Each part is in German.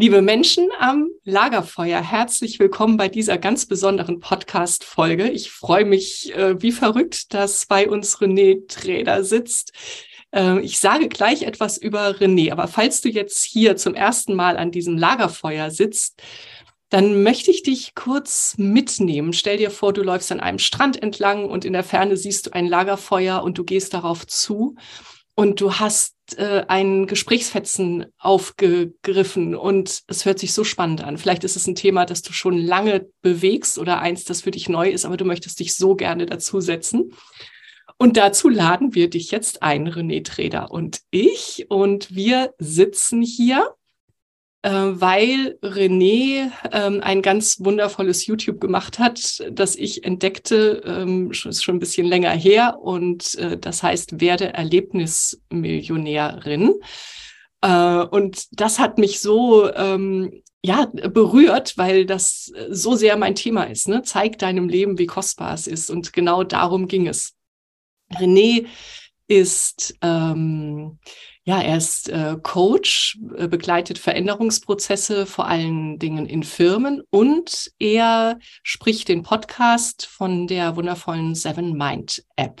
Liebe Menschen am Lagerfeuer, herzlich willkommen bei dieser ganz besonderen Podcast-Folge. Ich freue mich äh, wie verrückt, dass bei uns René Träder sitzt. Äh, ich sage gleich etwas über René, aber falls du jetzt hier zum ersten Mal an diesem Lagerfeuer sitzt, dann möchte ich dich kurz mitnehmen. Stell dir vor, du läufst an einem Strand entlang und in der Ferne siehst du ein Lagerfeuer und du gehst darauf zu und du hast äh, einen Gesprächsfetzen aufgegriffen und es hört sich so spannend an. Vielleicht ist es ein Thema, das du schon lange bewegst oder eins, das für dich neu ist, aber du möchtest dich so gerne dazusetzen. Und dazu laden wir dich jetzt ein, René Treder und ich. Und wir sitzen hier weil René ähm, ein ganz wundervolles YouTube gemacht hat, das ich entdeckte, ähm, ist schon ein bisschen länger her und äh, das heißt Werde Erlebnismillionärin. Äh, und das hat mich so ähm, ja berührt, weil das so sehr mein Thema ist. Ne? Zeig deinem Leben, wie kostbar es ist und genau darum ging es. René ist ähm, ja, er ist äh, Coach, äh, begleitet Veränderungsprozesse vor allen Dingen in Firmen und er spricht den Podcast von der wundervollen Seven Mind App.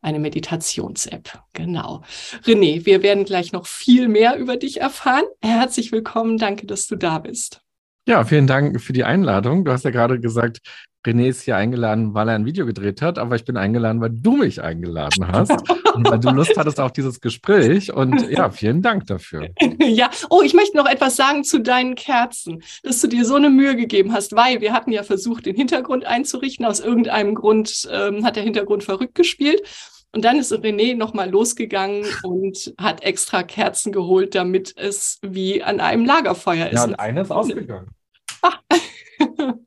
Eine Meditations-App, genau. René, wir werden gleich noch viel mehr über dich erfahren. Herzlich willkommen, danke, dass du da bist. Ja, vielen Dank für die Einladung. Du hast ja gerade gesagt, René ist hier eingeladen, weil er ein Video gedreht hat, aber ich bin eingeladen, weil du mich eingeladen hast und weil du Lust hattest auf dieses Gespräch. Und ja, vielen Dank dafür. Ja, oh, ich möchte noch etwas sagen zu deinen Kerzen, dass du dir so eine Mühe gegeben hast, weil wir hatten ja versucht, den Hintergrund einzurichten. Aus irgendeinem Grund ähm, hat der Hintergrund verrückt gespielt. Und dann ist René nochmal losgegangen und hat extra Kerzen geholt, damit es wie an einem Lagerfeuer ist. Ja, und eine ist ausgegangen. Ah.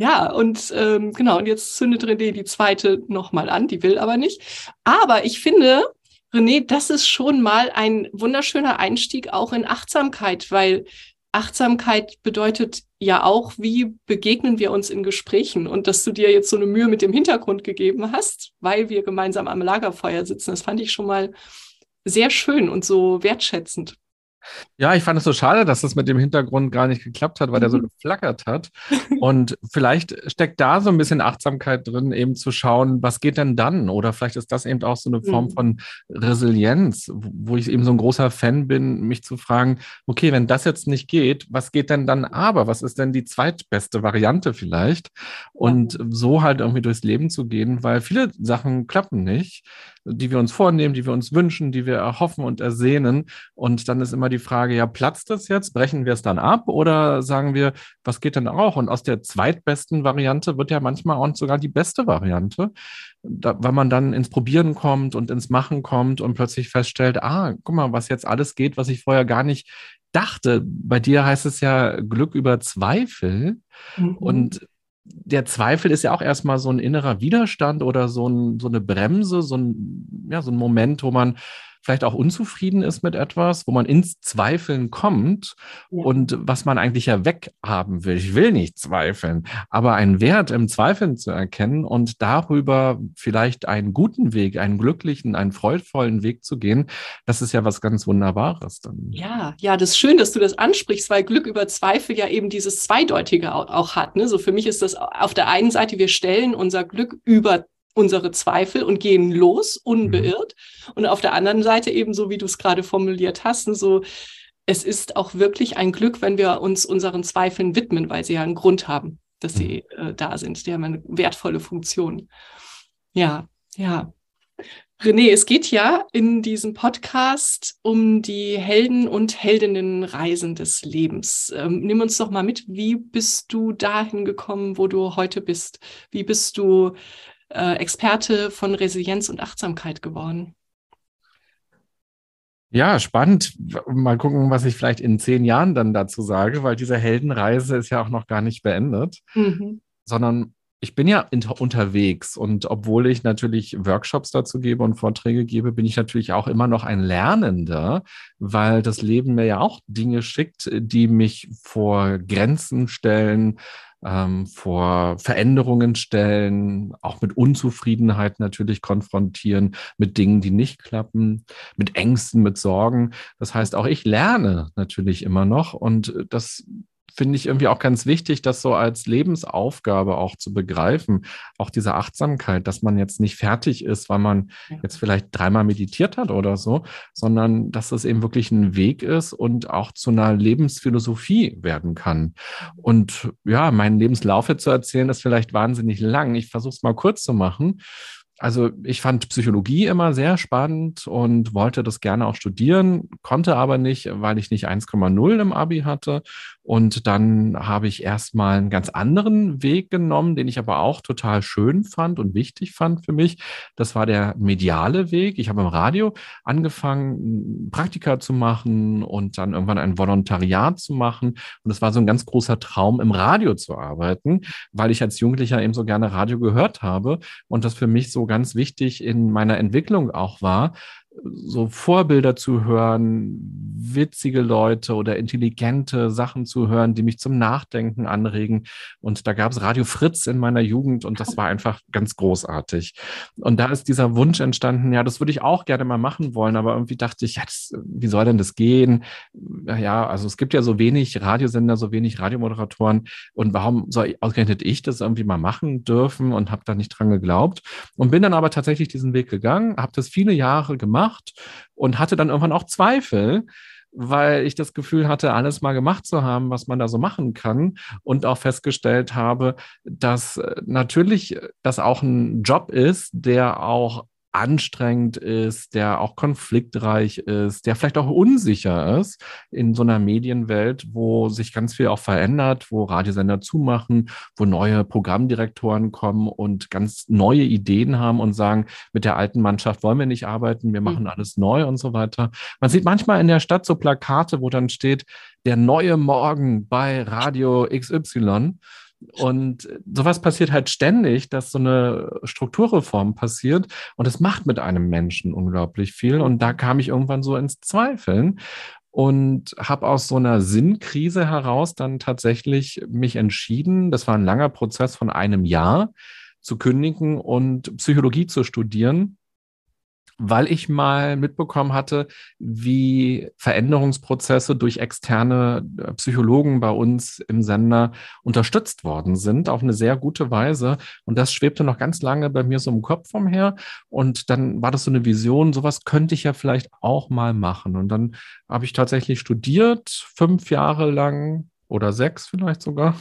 Ja, und ähm, genau, und jetzt zündet René die zweite nochmal an, die will aber nicht. Aber ich finde, René, das ist schon mal ein wunderschöner Einstieg auch in Achtsamkeit, weil Achtsamkeit bedeutet ja auch, wie begegnen wir uns in Gesprächen und dass du dir jetzt so eine Mühe mit dem Hintergrund gegeben hast, weil wir gemeinsam am Lagerfeuer sitzen, das fand ich schon mal sehr schön und so wertschätzend. Ja, ich fand es so schade, dass das mit dem Hintergrund gar nicht geklappt hat, weil der so mhm. geflackert hat. Und vielleicht steckt da so ein bisschen Achtsamkeit drin, eben zu schauen, was geht denn dann? Oder vielleicht ist das eben auch so eine Form mhm. von Resilienz, wo ich eben so ein großer Fan bin, mich zu fragen, okay, wenn das jetzt nicht geht, was geht denn dann aber? Was ist denn die zweitbeste Variante vielleicht? Und so halt irgendwie durchs Leben zu gehen, weil viele Sachen klappen nicht die wir uns vornehmen, die wir uns wünschen, die wir erhoffen und ersehnen. Und dann ist immer die Frage, ja, platzt das jetzt? Brechen wir es dann ab? Oder sagen wir, was geht denn auch? Und aus der zweitbesten Variante wird ja manchmal auch sogar die beste Variante, da, weil man dann ins Probieren kommt und ins Machen kommt und plötzlich feststellt, ah, guck mal, was jetzt alles geht, was ich vorher gar nicht dachte, bei dir heißt es ja Glück über Zweifel. Mhm. Und der Zweifel ist ja auch erstmal so ein innerer Widerstand oder so, ein, so eine Bremse, so ein, ja, so ein Moment, wo man vielleicht auch unzufrieden ist mit etwas, wo man ins Zweifeln kommt ja. und was man eigentlich ja weghaben will. Ich will nicht zweifeln, aber einen Wert im Zweifeln zu erkennen und darüber vielleicht einen guten Weg, einen glücklichen, einen freudvollen Weg zu gehen, das ist ja was ganz Wunderbares. Dann. Ja, ja, das ist schön, dass du das ansprichst, weil Glück über Zweifel ja eben dieses Zweideutige auch, hat. Ne? So für mich ist das auf der einen Seite, wir stellen unser Glück über unsere Zweifel und gehen los, unbeirrt. Mhm. Und auf der anderen Seite eben so, wie du es gerade formuliert hast, ne, so, es ist auch wirklich ein Glück, wenn wir uns unseren Zweifeln widmen, weil sie ja einen Grund haben, dass sie mhm. äh, da sind. Die haben eine wertvolle Funktion. Ja, ja. René, es geht ja in diesem Podcast um die Helden und Heldinnenreisen des Lebens. Ähm, nimm uns doch mal mit, wie bist du dahin gekommen, wo du heute bist? Wie bist du äh, Experte von Resilienz und Achtsamkeit geworden. Ja, spannend. Mal gucken, was ich vielleicht in zehn Jahren dann dazu sage, weil diese Heldenreise ist ja auch noch gar nicht beendet, mhm. sondern ich bin ja unterwegs und obwohl ich natürlich Workshops dazu gebe und Vorträge gebe, bin ich natürlich auch immer noch ein Lernender, weil das Leben mir ja auch Dinge schickt, die mich vor Grenzen stellen, ähm, vor Veränderungen stellen, auch mit Unzufriedenheit natürlich konfrontieren, mit Dingen, die nicht klappen, mit Ängsten, mit Sorgen. Das heißt, auch ich lerne natürlich immer noch und das finde ich irgendwie auch ganz wichtig, das so als Lebensaufgabe auch zu begreifen. Auch diese Achtsamkeit, dass man jetzt nicht fertig ist, weil man ja. jetzt vielleicht dreimal meditiert hat oder so, sondern dass es eben wirklich ein Weg ist und auch zu einer Lebensphilosophie werden kann. Und ja, meinen Lebenslauf jetzt zu erzählen, ist vielleicht wahnsinnig lang. Ich versuche es mal kurz zu machen also ich fand Psychologie immer sehr spannend und wollte das gerne auch studieren, konnte aber nicht, weil ich nicht 1,0 im Abi hatte. Und dann habe ich erstmal einen ganz anderen Weg genommen, den ich aber auch total schön fand und wichtig fand für mich. Das war der mediale Weg. Ich habe im Radio angefangen, Praktika zu machen und dann irgendwann ein Volontariat zu machen. Und es war so ein ganz großer Traum, im Radio zu arbeiten, weil ich als Jugendlicher eben so gerne Radio gehört habe und das für mich so ganz wichtig in meiner Entwicklung auch war, so Vorbilder zu hören, witzige Leute oder intelligente Sachen zu hören, die mich zum Nachdenken anregen. Und da gab es Radio Fritz in meiner Jugend und das war einfach ganz großartig. Und da ist dieser Wunsch entstanden, ja, das würde ich auch gerne mal machen wollen, aber irgendwie dachte ich, ja, das, wie soll denn das gehen? Ja, also es gibt ja so wenig Radiosender, so wenig Radiomoderatoren und warum soll ich, ausgerechnet ich das irgendwie mal machen dürfen und habe da nicht dran geglaubt und bin dann aber tatsächlich diesen Weg gegangen, habe das viele Jahre gemacht gemacht und hatte dann irgendwann auch Zweifel, weil ich das Gefühl hatte, alles mal gemacht zu haben, was man da so machen kann und auch festgestellt habe, dass äh, natürlich das auch ein Job ist, der auch anstrengend ist, der auch konfliktreich ist, der vielleicht auch unsicher ist in so einer Medienwelt, wo sich ganz viel auch verändert, wo Radiosender zumachen, wo neue Programmdirektoren kommen und ganz neue Ideen haben und sagen, mit der alten Mannschaft wollen wir nicht arbeiten, wir machen mhm. alles neu und so weiter. Man sieht manchmal in der Stadt so Plakate, wo dann steht, der neue Morgen bei Radio XY. Und sowas passiert halt ständig, dass so eine Strukturreform passiert und es macht mit einem Menschen unglaublich viel. Und da kam ich irgendwann so ins Zweifeln und habe aus so einer Sinnkrise heraus dann tatsächlich mich entschieden, das war ein langer Prozess von einem Jahr, zu kündigen und Psychologie zu studieren weil ich mal mitbekommen hatte, wie Veränderungsprozesse durch externe äh, Psychologen bei uns im Sender unterstützt worden sind, auf eine sehr gute Weise. Und das schwebte noch ganz lange bei mir so im Kopf umher. Und dann war das so eine Vision, sowas könnte ich ja vielleicht auch mal machen. Und dann habe ich tatsächlich studiert, fünf Jahre lang oder sechs vielleicht sogar.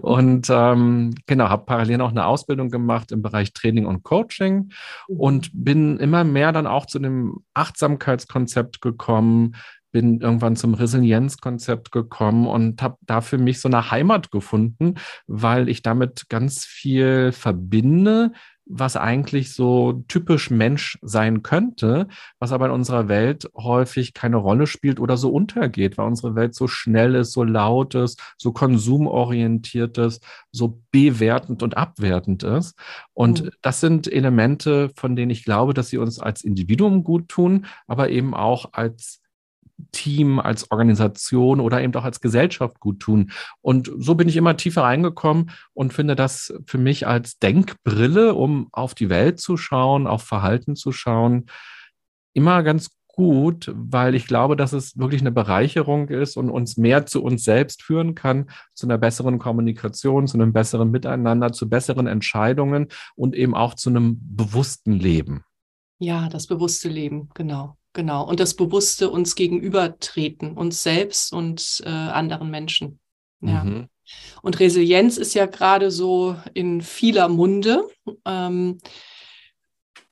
Und ähm, genau, habe parallel auch eine Ausbildung gemacht im Bereich Training und Coaching und bin immer mehr dann auch zu dem Achtsamkeitskonzept gekommen, bin irgendwann zum Resilienzkonzept gekommen und habe da für mich so eine Heimat gefunden, weil ich damit ganz viel verbinde, was eigentlich so typisch Mensch sein könnte, was aber in unserer Welt häufig keine Rolle spielt oder so untergeht, weil unsere Welt so schnell ist, so laut ist, so konsumorientiert ist, so bewertend und abwertend ist. Und mhm. das sind Elemente, von denen ich glaube, dass sie uns als Individuum gut tun, aber eben auch als Team, als Organisation oder eben auch als Gesellschaft gut tun. Und so bin ich immer tiefer reingekommen und finde das für mich als Denkbrille, um auf die Welt zu schauen, auf Verhalten zu schauen, immer ganz gut, weil ich glaube, dass es wirklich eine Bereicherung ist und uns mehr zu uns selbst führen kann, zu einer besseren Kommunikation, zu einem besseren Miteinander, zu besseren Entscheidungen und eben auch zu einem bewussten Leben. Ja, das bewusste Leben, genau. Genau. Und das Bewusste uns gegenübertreten, uns selbst und äh, anderen Menschen. Ja. Mhm. Und Resilienz ist ja gerade so in vieler Munde. Ähm,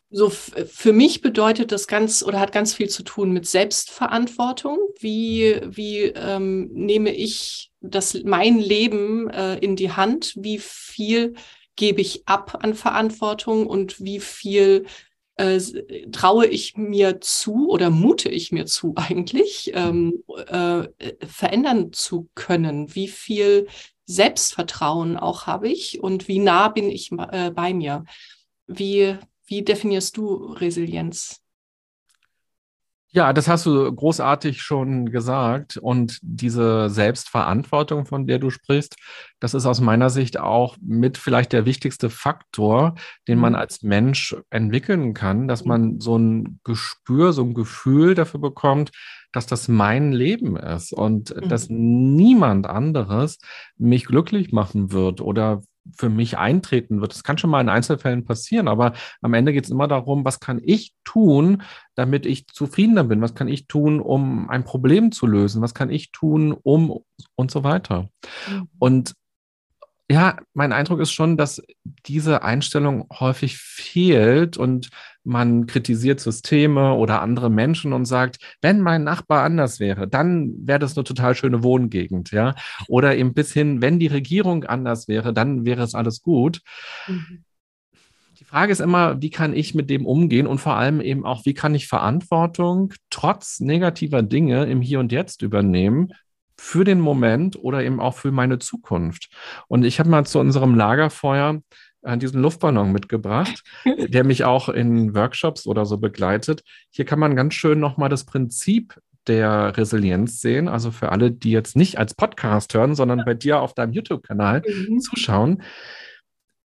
so für mich bedeutet das ganz oder hat ganz viel zu tun mit Selbstverantwortung. Wie, wie ähm, nehme ich das, mein Leben äh, in die Hand? Wie viel gebe ich ab an Verantwortung und wie viel äh, traue ich mir zu oder mute ich mir zu eigentlich, ähm, äh, verändern zu können? Wie viel Selbstvertrauen auch habe ich und wie nah bin ich äh, bei mir? Wie, wie definierst du Resilienz? Ja, das hast du großartig schon gesagt. Und diese Selbstverantwortung, von der du sprichst, das ist aus meiner Sicht auch mit vielleicht der wichtigste Faktor, den man mhm. als Mensch entwickeln kann, dass man so ein Gespür, so ein Gefühl dafür bekommt, dass das mein Leben ist und mhm. dass niemand anderes mich glücklich machen wird oder für mich eintreten wird. Das kann schon mal in Einzelfällen passieren, aber am Ende geht es immer darum, was kann ich tun, damit ich zufriedener bin? Was kann ich tun, um ein Problem zu lösen? Was kann ich tun, um und so weiter? Mhm. Und ja, mein Eindruck ist schon, dass diese Einstellung häufig fehlt und man kritisiert Systeme oder andere Menschen und sagt, wenn mein Nachbar anders wäre, dann wäre das eine total schöne Wohngegend, ja. Oder eben bis hin, wenn die Regierung anders wäre, dann wäre es alles gut. Mhm. Die Frage ist immer, wie kann ich mit dem umgehen und vor allem eben auch, wie kann ich Verantwortung trotz negativer Dinge im Hier und Jetzt übernehmen, für den Moment oder eben auch für meine Zukunft. Und ich habe mal zu unserem Lagerfeuer diesen Luftballon mitgebracht, der mich auch in Workshops oder so begleitet. Hier kann man ganz schön nochmal das Prinzip der Resilienz sehen. Also für alle, die jetzt nicht als Podcast hören, sondern bei dir auf deinem YouTube-Kanal mhm. zuschauen.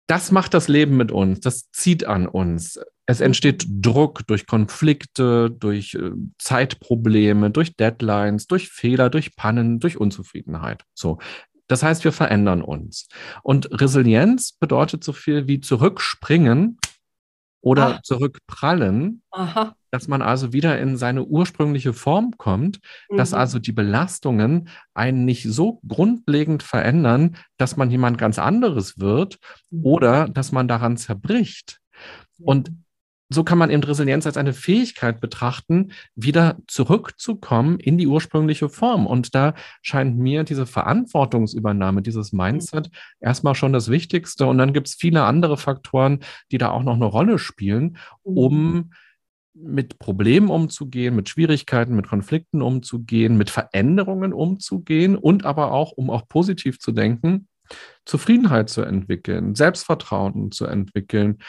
Das macht das Leben mit uns, das zieht an uns. Es entsteht Druck durch Konflikte, durch äh, Zeitprobleme, durch Deadlines, durch Fehler, durch Pannen, durch Unzufriedenheit. So. Das heißt, wir verändern uns. Und Resilienz bedeutet so viel wie zurückspringen oder Ach. zurückprallen, Aha. dass man also wieder in seine ursprüngliche Form kommt, mhm. dass also die Belastungen einen nicht so grundlegend verändern, dass man jemand ganz anderes wird mhm. oder dass man daran zerbricht. Und so kann man eben Resilienz als eine Fähigkeit betrachten, wieder zurückzukommen in die ursprüngliche Form. Und da scheint mir diese Verantwortungsübernahme, dieses Mindset erstmal schon das Wichtigste. Und dann gibt es viele andere Faktoren, die da auch noch eine Rolle spielen, um mhm. mit Problemen umzugehen, mit Schwierigkeiten, mit Konflikten umzugehen, mit Veränderungen umzugehen und aber auch, um auch positiv zu denken, Zufriedenheit zu entwickeln, Selbstvertrauen zu entwickeln,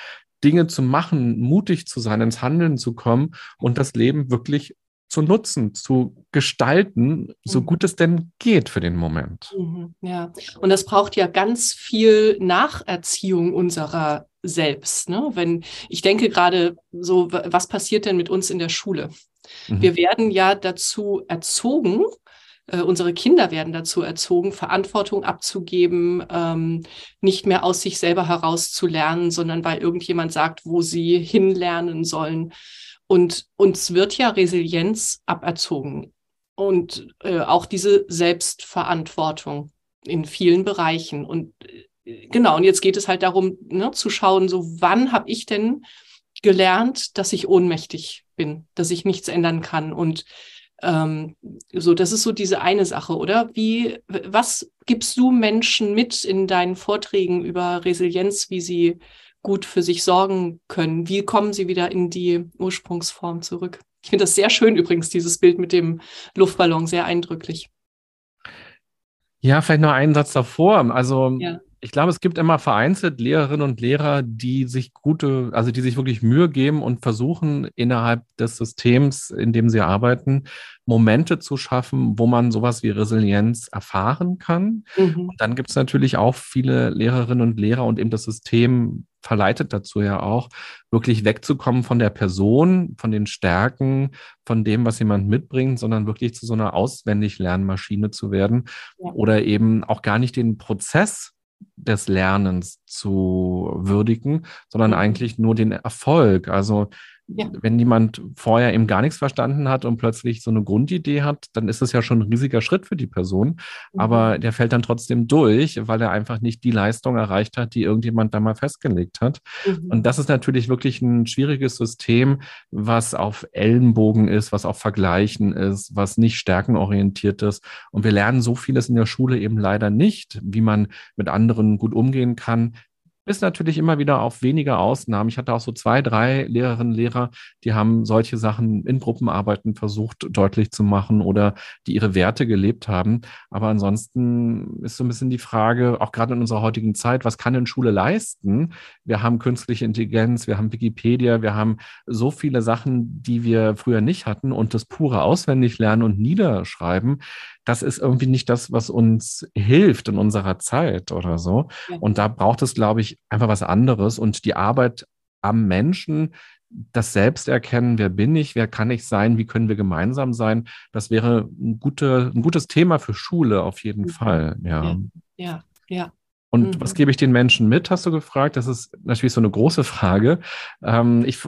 Dinge zu machen, mutig zu sein, ins Handeln zu kommen und das Leben wirklich zu nutzen, zu gestalten, so mhm. gut es denn geht für den Moment. Mhm, ja, und das braucht ja ganz viel Nacherziehung unserer selbst. Ne? Wenn ich denke gerade so, was passiert denn mit uns in der Schule? Mhm. Wir werden ja dazu erzogen, äh, unsere Kinder werden dazu erzogen, Verantwortung abzugeben, ähm, nicht mehr aus sich selber heraus zu lernen, sondern weil irgendjemand sagt, wo sie hinlernen sollen. Und uns wird ja Resilienz aberzogen und äh, auch diese Selbstverantwortung in vielen Bereichen. Und äh, genau, und jetzt geht es halt darum, ne, zu schauen, so wann habe ich denn gelernt, dass ich ohnmächtig bin, dass ich nichts ändern kann und ähm, so, das ist so diese eine Sache, oder? Wie, was gibst du Menschen mit in deinen Vorträgen über Resilienz, wie sie gut für sich sorgen können? Wie kommen sie wieder in die Ursprungsform zurück? Ich finde das sehr schön übrigens, dieses Bild mit dem Luftballon, sehr eindrücklich. Ja, vielleicht noch einen Satz davor. Also ja ich glaube, es gibt immer vereinzelt Lehrerinnen und Lehrer, die sich gute, also die sich wirklich Mühe geben und versuchen, innerhalb des Systems, in dem sie arbeiten, Momente zu schaffen, wo man sowas wie Resilienz erfahren kann. Mhm. Und dann gibt es natürlich auch viele Lehrerinnen und Lehrer und eben das System verleitet dazu ja auch, wirklich wegzukommen von der Person, von den Stärken, von dem, was jemand mitbringt, sondern wirklich zu so einer auswendig Lernmaschine zu werden ja. oder eben auch gar nicht den Prozess des Lernens zu würdigen, sondern mhm. eigentlich nur den Erfolg. Also ja. Wenn jemand vorher eben gar nichts verstanden hat und plötzlich so eine Grundidee hat, dann ist es ja schon ein riesiger Schritt für die Person. Mhm. Aber der fällt dann trotzdem durch, weil er einfach nicht die Leistung erreicht hat, die irgendjemand da mal festgelegt hat. Mhm. Und das ist natürlich wirklich ein schwieriges System, was auf Ellenbogen ist, was auf Vergleichen ist, was nicht stärkenorientiert ist. Und wir lernen so vieles in der Schule eben leider nicht, wie man mit anderen gut umgehen kann, bis natürlich immer wieder auf weniger Ausnahmen. Ich hatte auch so zwei, drei Lehrerinnen, Lehrer, die haben solche Sachen in Gruppenarbeiten versucht deutlich zu machen oder die ihre Werte gelebt haben. Aber ansonsten ist so ein bisschen die Frage, auch gerade in unserer heutigen Zeit, was kann denn Schule leisten? Wir haben künstliche Intelligenz, wir haben Wikipedia, wir haben so viele Sachen, die wir früher nicht hatten und das pure Auswendiglernen und Niederschreiben das ist irgendwie nicht das, was uns hilft in unserer Zeit oder so. Ja. Und da braucht es, glaube ich, einfach was anderes. Und die Arbeit am Menschen, das Selbsterkennen, wer bin ich, wer kann ich sein, wie können wir gemeinsam sein, das wäre ein, gute, ein gutes Thema für Schule auf jeden mhm. Fall. Ja, ja, ja. Und mhm. was gebe ich den Menschen mit, hast du gefragt? Das ist natürlich so eine große Frage. Ähm, ich,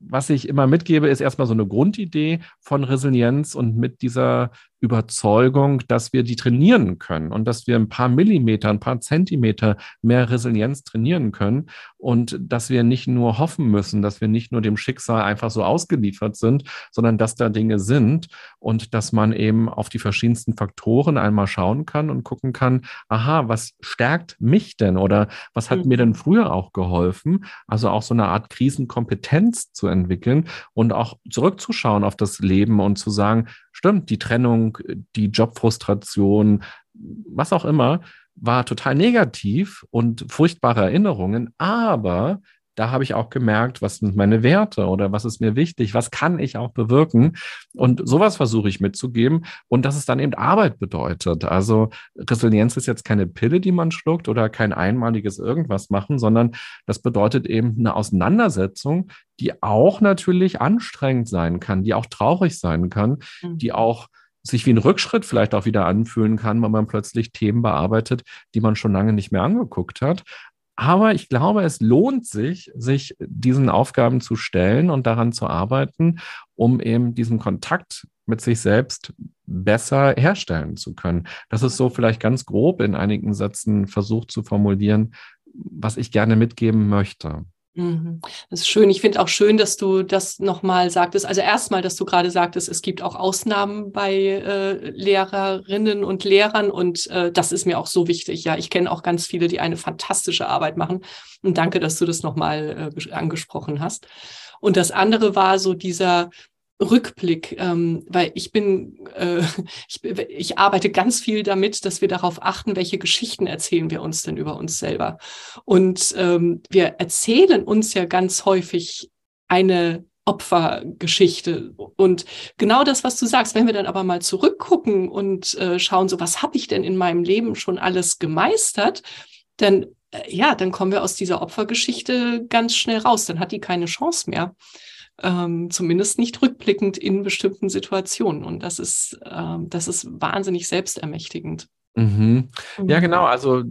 was ich immer mitgebe, ist erstmal so eine Grundidee von Resilienz und mit dieser Überzeugung, dass wir die trainieren können und dass wir ein paar Millimeter, ein paar Zentimeter mehr Resilienz trainieren können und dass wir nicht nur hoffen müssen, dass wir nicht nur dem Schicksal einfach so ausgeliefert sind, sondern dass da Dinge sind und dass man eben auf die verschiedensten Faktoren einmal schauen kann und gucken kann, aha, was stärkt mich denn oder was hat mhm. mir denn früher auch geholfen? Also auch so eine Art Krisenkompetenz zu entwickeln und auch zurückzuschauen auf das Leben und zu sagen, stimmt, die Trennung, die Jobfrustration, was auch immer, war total negativ und furchtbare Erinnerungen, aber da habe ich auch gemerkt, was sind meine Werte oder was ist mir wichtig, was kann ich auch bewirken. Und sowas versuche ich mitzugeben und dass es dann eben Arbeit bedeutet. Also Resilienz ist jetzt keine Pille, die man schluckt oder kein einmaliges irgendwas machen, sondern das bedeutet eben eine Auseinandersetzung, die auch natürlich anstrengend sein kann, die auch traurig sein kann, mhm. die auch sich wie ein Rückschritt vielleicht auch wieder anfühlen kann, wenn man plötzlich Themen bearbeitet, die man schon lange nicht mehr angeguckt hat. Aber ich glaube, es lohnt sich, sich diesen Aufgaben zu stellen und daran zu arbeiten, um eben diesen Kontakt mit sich selbst besser herstellen zu können. Das ist so vielleicht ganz grob in einigen Sätzen versucht zu formulieren, was ich gerne mitgeben möchte. Mhm. Das ist schön. Ich finde auch schön, dass du das nochmal sagtest. Also erstmal, dass du gerade sagtest, es gibt auch Ausnahmen bei äh, Lehrerinnen und Lehrern und äh, das ist mir auch so wichtig. Ja, ich kenne auch ganz viele, die eine fantastische Arbeit machen und danke, dass du das nochmal äh, angesprochen hast. Und das andere war so dieser Rückblick, ähm, weil ich bin, äh, ich, ich arbeite ganz viel damit, dass wir darauf achten, welche Geschichten erzählen wir uns denn über uns selber. Und ähm, wir erzählen uns ja ganz häufig eine Opfergeschichte. Und genau das, was du sagst, wenn wir dann aber mal zurückgucken und äh, schauen, so was habe ich denn in meinem Leben schon alles gemeistert, dann äh, ja, dann kommen wir aus dieser Opfergeschichte ganz schnell raus. Dann hat die keine Chance mehr ähm, zumindest nicht rückblickend in bestimmten Situationen. Und das ist, ähm, das ist wahnsinnig selbstermächtigend. Mhm. Ja, mhm. genau. Also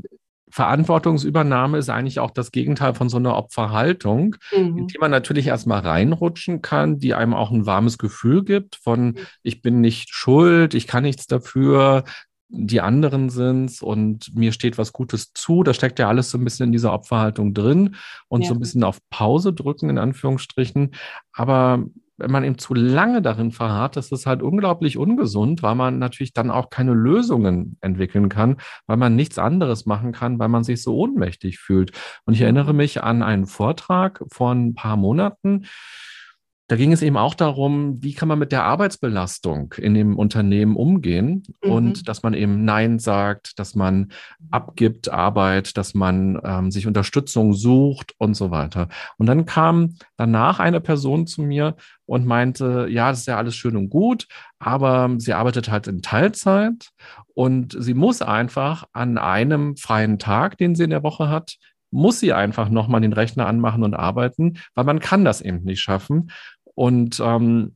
Verantwortungsübernahme ist eigentlich auch das Gegenteil von so einer Opferhaltung, mhm. in die man natürlich erstmal reinrutschen kann, die einem auch ein warmes Gefühl gibt von, mhm. ich bin nicht schuld, ich kann nichts dafür, die anderen sind's und mir steht was Gutes zu. Da steckt ja alles so ein bisschen in dieser Opferhaltung drin und ja. so ein bisschen auf Pause drücken, in Anführungsstrichen. Aber wenn man eben zu lange darin verharrt, das ist halt unglaublich ungesund, weil man natürlich dann auch keine Lösungen entwickeln kann, weil man nichts anderes machen kann, weil man sich so ohnmächtig fühlt. Und ich erinnere mich an einen Vortrag vor ein paar Monaten, da ging es eben auch darum, wie kann man mit der Arbeitsbelastung in dem Unternehmen umgehen mhm. und dass man eben Nein sagt, dass man abgibt Arbeit, dass man ähm, sich Unterstützung sucht und so weiter. Und dann kam danach eine Person zu mir und meinte, ja, das ist ja alles schön und gut, aber sie arbeitet halt in Teilzeit und sie muss einfach an einem freien Tag, den sie in der Woche hat, muss sie einfach nochmal den Rechner anmachen und arbeiten, weil man kann das eben nicht schaffen. Und ähm,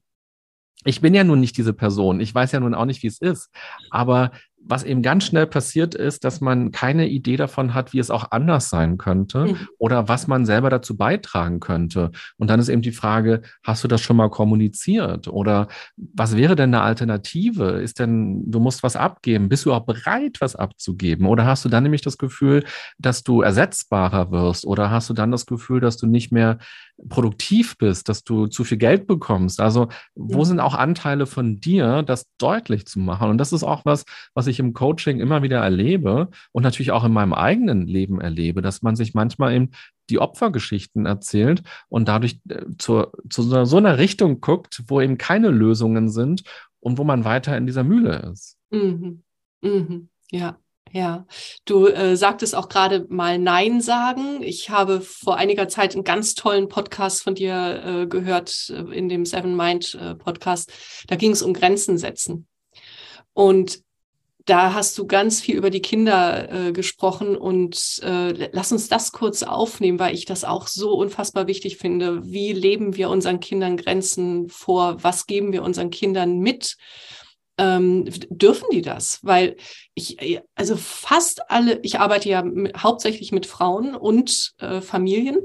ich bin ja nun nicht diese Person. Ich weiß ja nun auch nicht, wie es ist. Aber was eben ganz schnell passiert ist, dass man keine Idee davon hat, wie es auch anders sein könnte mhm. oder was man selber dazu beitragen könnte. Und dann ist eben die Frage, hast du das schon mal kommuniziert oder was wäre denn eine Alternative? Ist denn, du musst was abgeben. Bist du auch bereit, was abzugeben? Oder hast du dann nämlich das Gefühl, dass du ersetzbarer wirst? Oder hast du dann das Gefühl, dass du nicht mehr produktiv bist, dass du zu viel Geld bekommst? Also, wo mhm. sind auch Anteile von dir, das deutlich zu machen? Und das ist auch was, was ich im Coaching immer wieder erlebe und natürlich auch in meinem eigenen Leben erlebe, dass man sich manchmal eben die Opfergeschichten erzählt und dadurch äh, zur, zu so einer Richtung guckt, wo eben keine Lösungen sind und wo man weiter in dieser Mühle ist. Mhm. Mhm. Ja, ja, du äh, sagtest auch gerade mal Nein sagen. Ich habe vor einiger Zeit einen ganz tollen Podcast von dir äh, gehört, äh, in dem Seven Mind äh, Podcast. Da ging es um Grenzen setzen. Und da hast du ganz viel über die Kinder äh, gesprochen und äh, lass uns das kurz aufnehmen, weil ich das auch so unfassbar wichtig finde. Wie leben wir unseren Kindern Grenzen vor? Was geben wir unseren Kindern mit? Ähm, dürfen die das? Weil ich, also fast alle, ich arbeite ja hauptsächlich mit Frauen und äh, Familien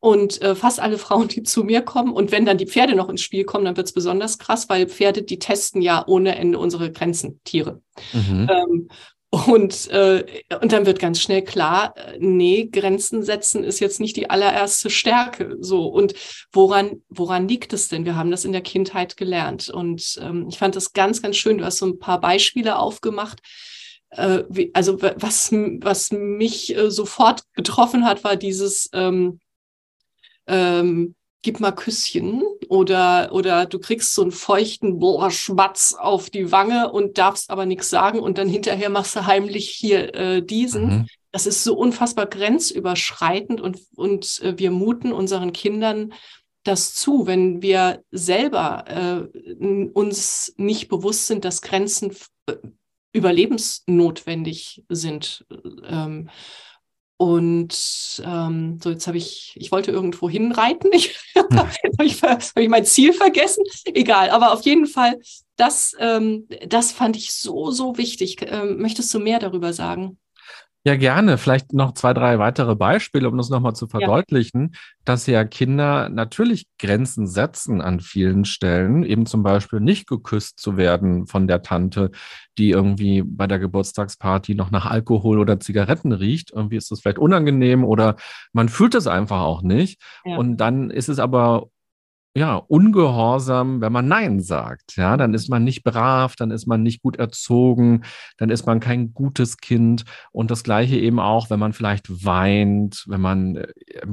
und äh, fast alle Frauen, die zu mir kommen, und wenn dann die Pferde noch ins Spiel kommen, dann wird es besonders krass, weil Pferde, die testen ja ohne Ende unsere Grenzen, Tiere. Mhm. Ähm, und, äh, und dann wird ganz schnell klar, äh, nee, Grenzen setzen ist jetzt nicht die allererste Stärke. So. Und woran, woran liegt es denn? Wir haben das in der Kindheit gelernt. Und ähm, ich fand das ganz, ganz schön. Du hast so ein paar Beispiele aufgemacht. Äh, wie, also was, was mich äh, sofort getroffen hat, war dieses, ähm, ähm, gib mal Küsschen oder, oder du kriegst so einen feuchten boah, Schmatz auf die Wange und darfst aber nichts sagen und dann hinterher machst du heimlich hier äh, diesen. Mhm. Das ist so unfassbar grenzüberschreitend und, und äh, wir muten unseren Kindern das zu, wenn wir selber äh, uns nicht bewusst sind, dass Grenzen äh, überlebensnotwendig sind. Ähm, und ähm, so, jetzt habe ich, ich wollte irgendwo hinreiten. Ich, habe ich, hab ich mein Ziel vergessen. Egal, aber auf jeden Fall, das, ähm, das fand ich so, so wichtig. Ähm, möchtest du mehr darüber sagen? Ja, gerne. Vielleicht noch zwei, drei weitere Beispiele, um das nochmal zu verdeutlichen, ja. dass ja Kinder natürlich Grenzen setzen an vielen Stellen, eben zum Beispiel nicht geküsst zu werden von der Tante, die irgendwie bei der Geburtstagsparty noch nach Alkohol oder Zigaretten riecht. Irgendwie ist das vielleicht unangenehm oder man fühlt es einfach auch nicht. Ja. Und dann ist es aber ja, ungehorsam, wenn man Nein sagt. Ja, dann ist man nicht brav, dann ist man nicht gut erzogen, dann ist man kein gutes Kind. Und das Gleiche eben auch, wenn man vielleicht weint, wenn man äh,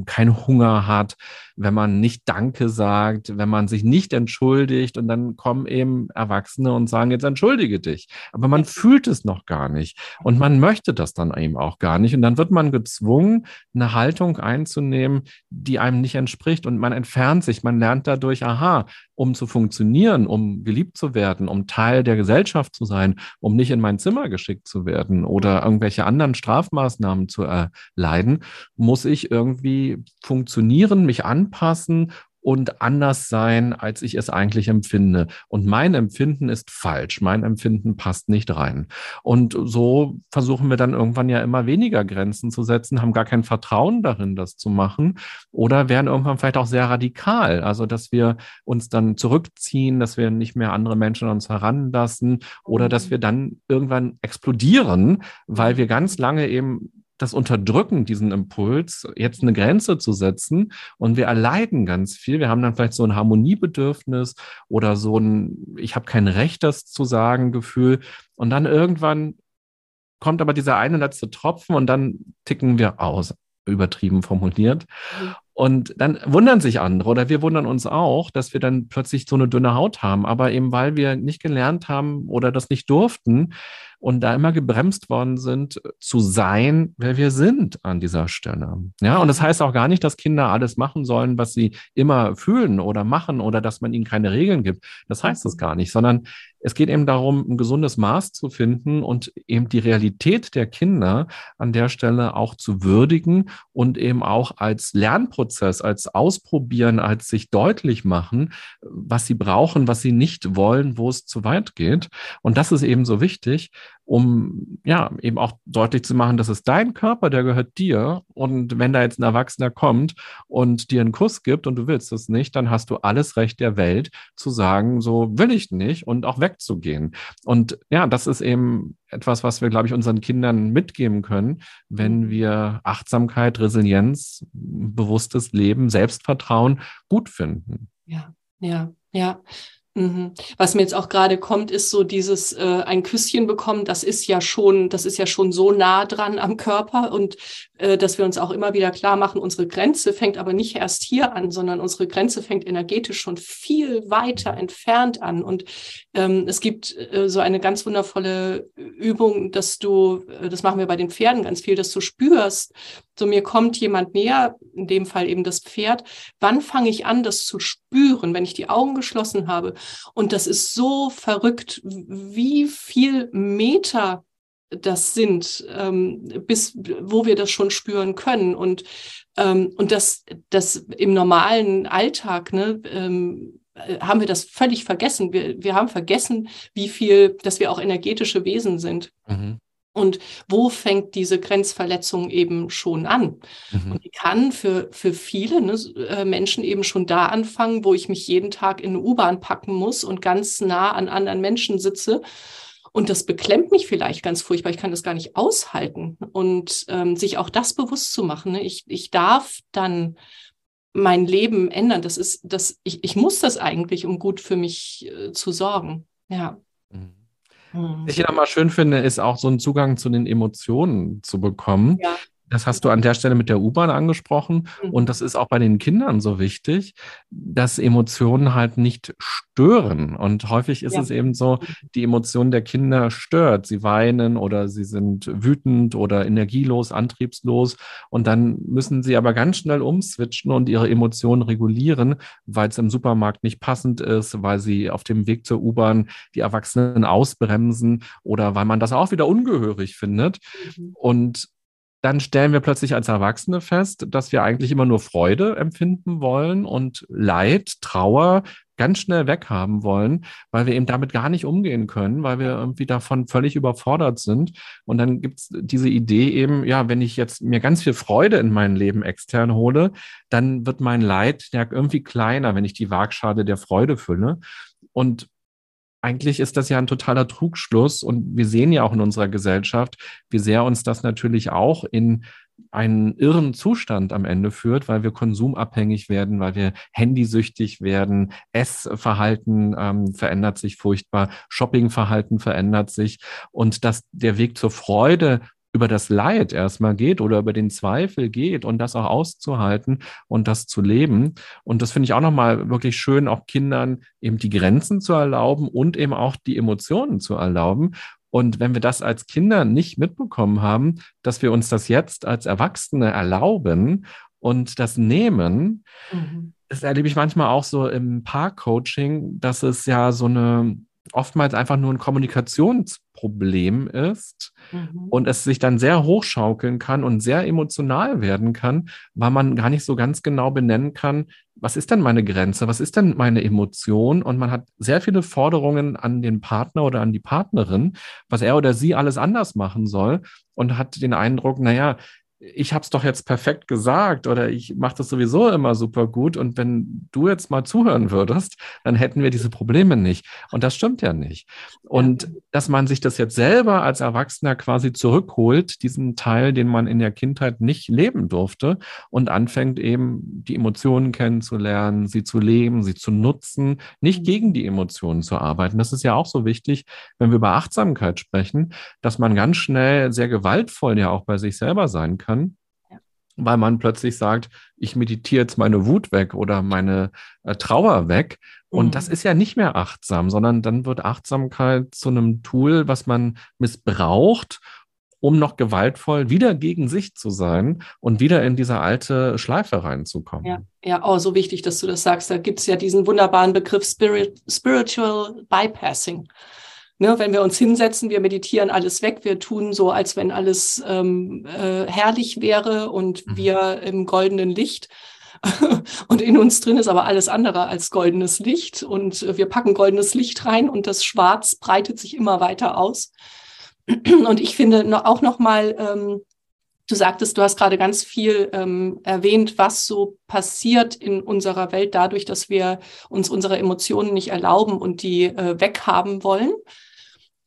keinen Hunger hat, wenn man nicht Danke sagt, wenn man sich nicht entschuldigt und dann kommen eben Erwachsene und sagen, jetzt entschuldige dich. Aber man fühlt es noch gar nicht und man möchte das dann eben auch gar nicht. Und dann wird man gezwungen, eine Haltung einzunehmen, die einem nicht entspricht und man entfernt sich, man lernt dadurch, aha, um zu funktionieren, um geliebt zu werden, um Teil der Gesellschaft zu sein, um nicht in mein Zimmer geschickt zu werden oder irgendwelche anderen Strafmaßnahmen zu erleiden, muss ich irgendwie funktionieren, mich anpassen und anders sein, als ich es eigentlich empfinde. Und mein Empfinden ist falsch. Mein Empfinden passt nicht rein. Und so versuchen wir dann irgendwann ja immer weniger Grenzen zu setzen, haben gar kein Vertrauen darin, das zu machen oder werden irgendwann vielleicht auch sehr radikal. Also, dass wir uns dann zurückziehen, dass wir nicht mehr andere Menschen an uns heranlassen oder dass wir dann irgendwann explodieren, weil wir ganz lange eben das unterdrücken, diesen Impuls, jetzt eine Grenze zu setzen. Und wir erleiden ganz viel. Wir haben dann vielleicht so ein Harmoniebedürfnis oder so ein, ich habe kein Recht, das zu sagen, Gefühl. Und dann irgendwann kommt aber dieser eine letzte Tropfen und dann ticken wir aus, übertrieben formuliert. Und dann wundern sich andere oder wir wundern uns auch, dass wir dann plötzlich so eine dünne Haut haben. Aber eben weil wir nicht gelernt haben oder das nicht durften, und da immer gebremst worden sind, zu sein, wer wir sind an dieser Stelle. Ja, und das heißt auch gar nicht, dass Kinder alles machen sollen, was sie immer fühlen oder machen oder dass man ihnen keine Regeln gibt. Das heißt es gar nicht, sondern es geht eben darum, ein gesundes Maß zu finden und eben die Realität der Kinder an der Stelle auch zu würdigen und eben auch als Lernprozess, als Ausprobieren, als sich deutlich machen, was sie brauchen, was sie nicht wollen, wo es zu weit geht. Und das ist eben so wichtig, um ja eben auch deutlich zu machen, das ist dein Körper, der gehört dir. Und wenn da jetzt ein Erwachsener kommt und dir einen Kuss gibt und du willst es nicht, dann hast du alles Recht der Welt zu sagen, so will ich nicht und auch wegzugehen. Und ja, das ist eben etwas, was wir, glaube ich, unseren Kindern mitgeben können, wenn mhm. wir Achtsamkeit, Resilienz, bewusstes Leben, Selbstvertrauen gut finden. Ja, ja, ja. Mhm. Was mir jetzt auch gerade kommt, ist so dieses äh, ein Küsschen bekommen. Das ist ja schon, das ist ja schon so nah dran am Körper und äh, dass wir uns auch immer wieder klar machen, unsere Grenze fängt aber nicht erst hier an, sondern unsere Grenze fängt energetisch schon viel weiter entfernt an. Und ähm, es gibt äh, so eine ganz wundervolle Übung, dass du, äh, das machen wir bei den Pferden ganz viel, dass du spürst, so mir kommt jemand näher, in dem Fall eben das Pferd. Wann fange ich an, das zu spüren, wenn ich die Augen geschlossen habe? Und das ist so verrückt, wie viel Meter das sind, ähm, bis wo wir das schon spüren können. Und, ähm, und das, das im normalen Alltag, ne, ähm, haben wir das völlig vergessen. Wir, wir haben vergessen, wie viel, dass wir auch energetische Wesen sind. Mhm. Und wo fängt diese Grenzverletzung eben schon an? Mhm. Und die kann für, für viele ne, äh, Menschen eben schon da anfangen, wo ich mich jeden Tag in eine U-Bahn packen muss und ganz nah an anderen Menschen sitze. Und das beklemmt mich vielleicht ganz furchtbar. Ich kann das gar nicht aushalten. Und ähm, sich auch das bewusst zu machen. Ne? Ich, ich darf dann mein Leben ändern. Das ist, das, ich, ich muss das eigentlich, um gut für mich äh, zu sorgen. Ja. Mhm. Was ich nochmal schön finde, ist auch so einen Zugang zu den Emotionen zu bekommen. Ja. Das hast du an der Stelle mit der U-Bahn angesprochen. Mhm. Und das ist auch bei den Kindern so wichtig, dass Emotionen halt nicht stören. Und häufig ist ja. es eben so, die Emotion der Kinder stört. Sie weinen oder sie sind wütend oder energielos, antriebslos. Und dann müssen sie aber ganz schnell umswitchen und ihre Emotionen regulieren, weil es im Supermarkt nicht passend ist, weil sie auf dem Weg zur U-Bahn die Erwachsenen ausbremsen oder weil man das auch wieder ungehörig findet. Mhm. Und dann stellen wir plötzlich als Erwachsene fest, dass wir eigentlich immer nur Freude empfinden wollen und Leid, Trauer ganz schnell weghaben wollen, weil wir eben damit gar nicht umgehen können, weil wir irgendwie davon völlig überfordert sind. Und dann gibt es diese Idee eben, ja, wenn ich jetzt mir ganz viel Freude in mein Leben extern hole, dann wird mein Leid ja irgendwie kleiner, wenn ich die Waagschale der Freude fülle. Und eigentlich ist das ja ein totaler Trugschluss und wir sehen ja auch in unserer Gesellschaft, wie sehr uns das natürlich auch in einen irren Zustand am Ende führt, weil wir konsumabhängig werden, weil wir handysüchtig werden, Essverhalten ähm, verändert sich furchtbar, Shoppingverhalten verändert sich und dass der Weg zur Freude über das Leid erstmal geht oder über den Zweifel geht und das auch auszuhalten und das zu leben. Und das finde ich auch nochmal wirklich schön, auch Kindern eben die Grenzen zu erlauben und eben auch die Emotionen zu erlauben. Und wenn wir das als Kinder nicht mitbekommen haben, dass wir uns das jetzt als Erwachsene erlauben und das nehmen, mhm. das erlebe ich manchmal auch so im Park-Coaching, dass es ja so eine oftmals einfach nur ein Kommunikationsproblem ist mhm. und es sich dann sehr hochschaukeln kann und sehr emotional werden kann, weil man gar nicht so ganz genau benennen kann, was ist denn meine Grenze, was ist denn meine Emotion und man hat sehr viele Forderungen an den Partner oder an die Partnerin, was er oder sie alles anders machen soll und hat den Eindruck, naja, ich habe es doch jetzt perfekt gesagt oder ich mache das sowieso immer super gut und wenn du jetzt mal zuhören würdest, dann hätten wir diese Probleme nicht. Und das stimmt ja nicht. Und dass man sich das jetzt selber als Erwachsener quasi zurückholt, diesen Teil, den man in der Kindheit nicht leben durfte und anfängt eben die Emotionen kennenzulernen, sie zu leben, sie zu nutzen, nicht mhm. gegen die Emotionen zu arbeiten. Das ist ja auch so wichtig, wenn wir über Achtsamkeit sprechen, dass man ganz schnell sehr gewaltvoll ja auch bei sich selber sein kann kann, weil man plötzlich sagt, ich meditiere jetzt meine Wut weg oder meine äh, Trauer weg. Und mhm. das ist ja nicht mehr achtsam, sondern dann wird Achtsamkeit zu einem Tool, was man missbraucht, um noch gewaltvoll wieder gegen sich zu sein und wieder in diese alte Schleife reinzukommen. Ja, ja, oh, so wichtig, dass du das sagst. Da gibt es ja diesen wunderbaren Begriff Spirit, Spiritual Bypassing. Ne, wenn wir uns hinsetzen, wir meditieren alles weg, wir tun so, als wenn alles ähm, äh, herrlich wäre und mhm. wir im goldenen Licht. und in uns drin ist aber alles andere als goldenes Licht. Und äh, wir packen goldenes Licht rein und das Schwarz breitet sich immer weiter aus. und ich finde auch noch mal, ähm, du sagtest, du hast gerade ganz viel ähm, erwähnt, was so passiert in unserer Welt dadurch, dass wir uns unsere Emotionen nicht erlauben und die äh, weghaben wollen.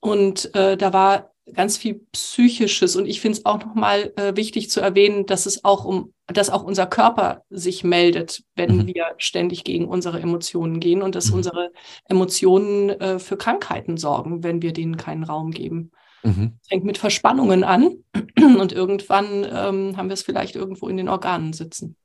Und äh, da war ganz viel Psychisches. Und ich finde es auch nochmal äh, wichtig zu erwähnen, dass es auch um, dass auch unser Körper sich meldet, wenn mhm. wir ständig gegen unsere Emotionen gehen und dass mhm. unsere Emotionen äh, für Krankheiten sorgen, wenn wir denen keinen Raum geben. Mhm. fängt mit Verspannungen an und irgendwann ähm, haben wir es vielleicht irgendwo in den Organen sitzen.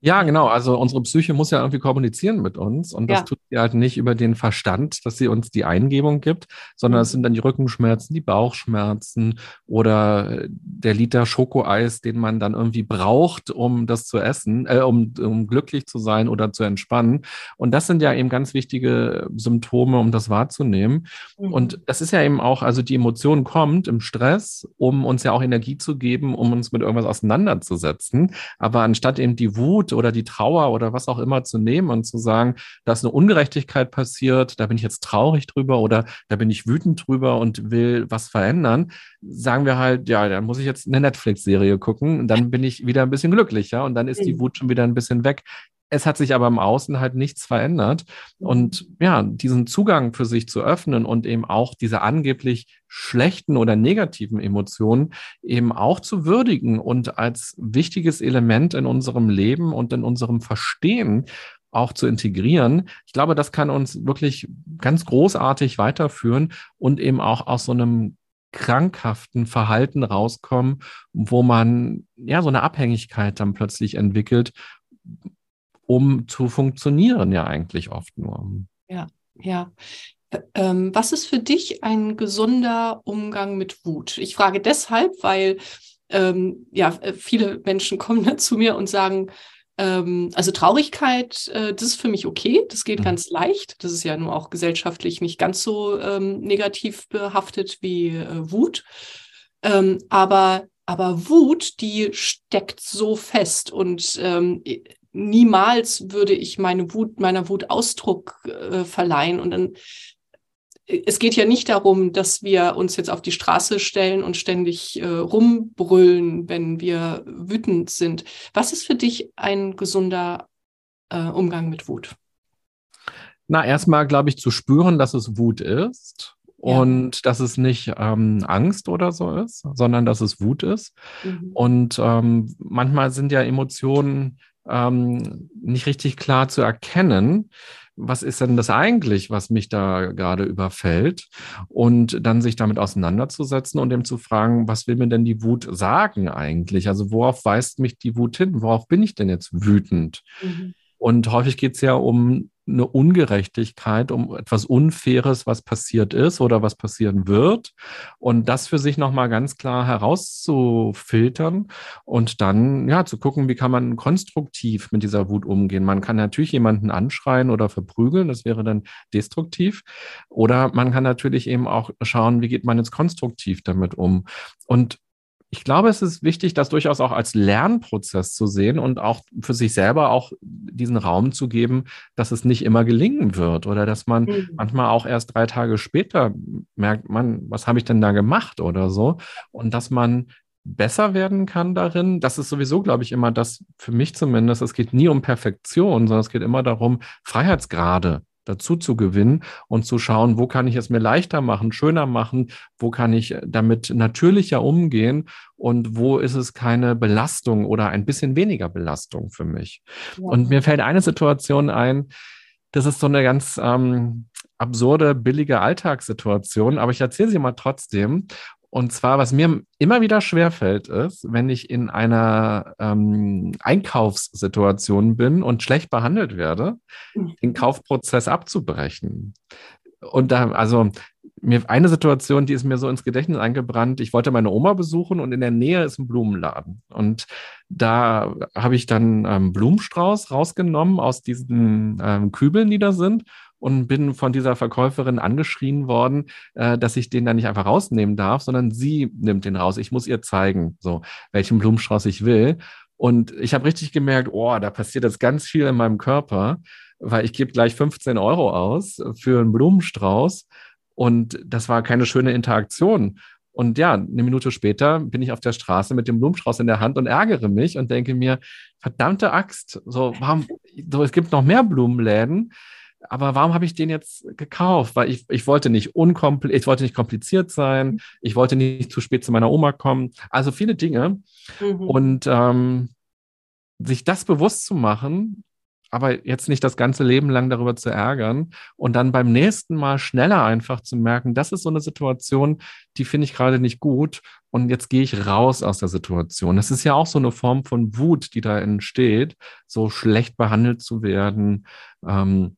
Ja, genau. Also unsere Psyche muss ja irgendwie kommunizieren mit uns und das ja. tut sie halt nicht über den Verstand, dass sie uns die Eingebung gibt, sondern es mhm. sind dann die Rückenschmerzen, die Bauchschmerzen oder der Liter Schokoeis, den man dann irgendwie braucht, um das zu essen, äh, um, um glücklich zu sein oder zu entspannen. Und das sind ja eben ganz wichtige Symptome, um das wahrzunehmen. Mhm. Und das ist ja eben auch, also die Emotion kommt im Stress, um uns ja auch Energie zu geben, um uns mit irgendwas auseinanderzusetzen. Aber anstatt eben die Wut Wut oder die Trauer oder was auch immer zu nehmen und zu sagen, da ist eine Ungerechtigkeit passiert, da bin ich jetzt traurig drüber oder da bin ich wütend drüber und will was verändern, sagen wir halt, ja, dann muss ich jetzt eine Netflix-Serie gucken, und dann bin ich wieder ein bisschen glücklicher und dann ist die mhm. Wut schon wieder ein bisschen weg. Es hat sich aber im Außen halt nichts verändert. Und ja, diesen Zugang für sich zu öffnen und eben auch diese angeblich schlechten oder negativen Emotionen eben auch zu würdigen und als wichtiges Element in unserem Leben und in unserem Verstehen auch zu integrieren. Ich glaube, das kann uns wirklich ganz großartig weiterführen und eben auch aus so einem krankhaften Verhalten rauskommen, wo man ja so eine Abhängigkeit dann plötzlich entwickelt, um zu funktionieren, ja eigentlich oft nur. Ja, ja. Ähm, was ist für dich ein gesunder Umgang mit Wut? Ich frage deshalb, weil ähm, ja viele Menschen kommen dann zu mir und sagen, ähm, also Traurigkeit, äh, das ist für mich okay, das geht mhm. ganz leicht. Das ist ja nur auch gesellschaftlich nicht ganz so ähm, negativ behaftet wie äh, Wut. Ähm, aber aber Wut, die steckt so fest und ähm, niemals würde ich meine Wut, meiner Wut Ausdruck äh, verleihen. Und dann, es geht ja nicht darum, dass wir uns jetzt auf die Straße stellen und ständig äh, rumbrüllen, wenn wir wütend sind. Was ist für dich ein gesunder äh, Umgang mit Wut? Na, erstmal, glaube ich, zu spüren, dass es Wut ist. Ja. Und dass es nicht ähm, Angst oder so ist, sondern dass es Wut ist. Mhm. Und ähm, manchmal sind ja Emotionen ähm, nicht richtig klar zu erkennen, was ist denn das eigentlich, was mich da gerade überfällt? Und dann sich damit auseinanderzusetzen und dem zu fragen, was will mir denn die Wut sagen eigentlich? Also worauf weist mich die Wut hin? Worauf bin ich denn jetzt wütend? Mhm. Und häufig geht es ja um eine Ungerechtigkeit, um etwas Unfaires, was passiert ist oder was passieren wird. Und das für sich nochmal ganz klar herauszufiltern und dann ja zu gucken, wie kann man konstruktiv mit dieser Wut umgehen. Man kann natürlich jemanden anschreien oder verprügeln, das wäre dann destruktiv. Oder man kann natürlich eben auch schauen, wie geht man jetzt konstruktiv damit um. Und ich glaube, es ist wichtig, das durchaus auch als Lernprozess zu sehen und auch für sich selber auch diesen Raum zu geben, dass es nicht immer gelingen wird oder dass man mhm. manchmal auch erst drei Tage später merkt, man, was habe ich denn da gemacht oder so und dass man besser werden kann darin. Das ist sowieso, glaube ich, immer das, für mich zumindest, es geht nie um Perfektion, sondern es geht immer darum, Freiheitsgrade dazu zu gewinnen und zu schauen, wo kann ich es mir leichter machen, schöner machen, wo kann ich damit natürlicher umgehen und wo ist es keine Belastung oder ein bisschen weniger Belastung für mich. Ja. Und mir fällt eine Situation ein, das ist so eine ganz ähm, absurde, billige Alltagssituation, aber ich erzähle sie mal trotzdem. Und zwar, was mir immer wieder schwerfällt, ist, wenn ich in einer ähm, Einkaufssituation bin und schlecht behandelt werde, mhm. den Kaufprozess abzubrechen. Und da, also mir eine Situation, die ist mir so ins Gedächtnis eingebrannt. Ich wollte meine Oma besuchen und in der Nähe ist ein Blumenladen. Und da habe ich dann ähm, Blumenstrauß rausgenommen aus diesen ähm, Kübeln, die da sind und bin von dieser Verkäuferin angeschrien worden, äh, dass ich den da nicht einfach rausnehmen darf, sondern sie nimmt den raus. Ich muss ihr zeigen, so welchen Blumenstrauß ich will. Und ich habe richtig gemerkt, oh, da passiert jetzt ganz viel in meinem Körper, weil ich gebe gleich 15 Euro aus für einen Blumenstrauß. Und das war keine schöne Interaktion. Und ja, eine Minute später bin ich auf der Straße mit dem Blumenstrauß in der Hand und ärgere mich und denke mir, verdammte Axt, so, warum, so, es gibt noch mehr Blumenläden aber warum habe ich den jetzt gekauft? Weil ich, ich wollte nicht unkompl ich wollte nicht kompliziert sein, ich wollte nicht zu spät zu meiner Oma kommen. Also viele Dinge. Mhm. Und ähm, sich das bewusst zu machen, aber jetzt nicht das ganze Leben lang darüber zu ärgern und dann beim nächsten Mal schneller einfach zu merken, das ist so eine Situation, die finde ich gerade nicht gut und jetzt gehe ich raus aus der Situation. Das ist ja auch so eine Form von Wut, die da entsteht, so schlecht behandelt zu werden. Ähm,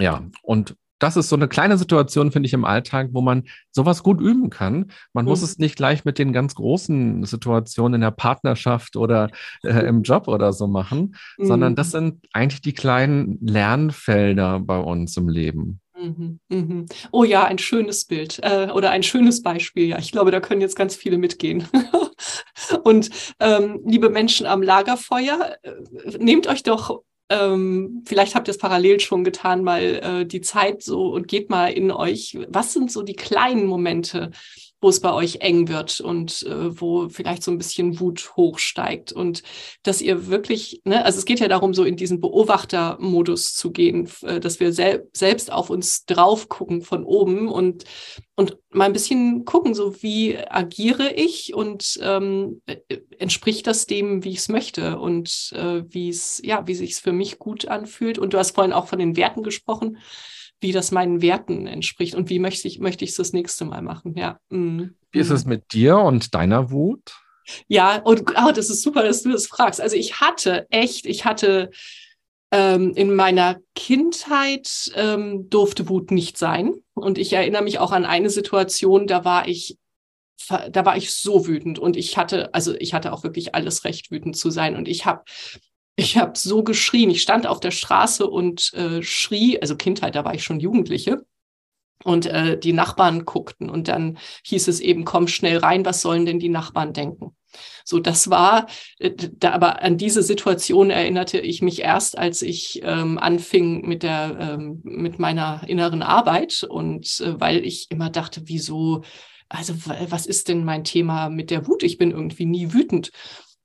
ja, und das ist so eine kleine Situation, finde ich, im Alltag, wo man sowas gut üben kann. Man mhm. muss es nicht gleich mit den ganz großen Situationen in der Partnerschaft oder äh, im Job oder so machen, mhm. sondern das sind eigentlich die kleinen Lernfelder bei uns im Leben. Mhm, mhm. Oh ja, ein schönes Bild äh, oder ein schönes Beispiel. Ja, ich glaube, da können jetzt ganz viele mitgehen. Und ähm, liebe Menschen am Lagerfeuer, äh, nehmt euch doch ähm, vielleicht habt ihr es parallel schon getan, mal äh, die Zeit so und geht mal in euch. Was sind so die kleinen Momente, wo es bei euch eng wird und äh, wo vielleicht so ein bisschen Wut hochsteigt und dass ihr wirklich, ne, also es geht ja darum, so in diesen Beobachtermodus zu gehen, äh, dass wir sel selbst auf uns drauf gucken von oben und und mal ein bisschen gucken, so wie agiere ich und ähm, äh, entspricht das dem, wie ich es möchte und äh, wie es ja, wie sich es für mich gut anfühlt. Und du hast vorhin auch von den Werten gesprochen wie das meinen Werten entspricht und wie möchte ich möchte ich es das nächste Mal machen. Ja. Mhm. Wie ist es mit dir und deiner Wut? Ja, und oh, das ist super, dass du das fragst. Also ich hatte echt, ich hatte ähm, in meiner Kindheit ähm, durfte Wut nicht sein. Und ich erinnere mich auch an eine Situation, da war ich da war ich so wütend und ich hatte, also ich hatte auch wirklich alles Recht, wütend zu sein. Und ich habe ich habe so geschrien. Ich stand auf der Straße und äh, schrie, also Kindheit, da war ich schon Jugendliche. Und äh, die Nachbarn guckten und dann hieß es eben, komm schnell rein, was sollen denn die Nachbarn denken? So, das war, äh, da, aber an diese Situation erinnerte ich mich erst, als ich ähm, anfing mit der, ähm, mit meiner inneren Arbeit und äh, weil ich immer dachte, wieso, also was ist denn mein Thema mit der Wut? Ich bin irgendwie nie wütend.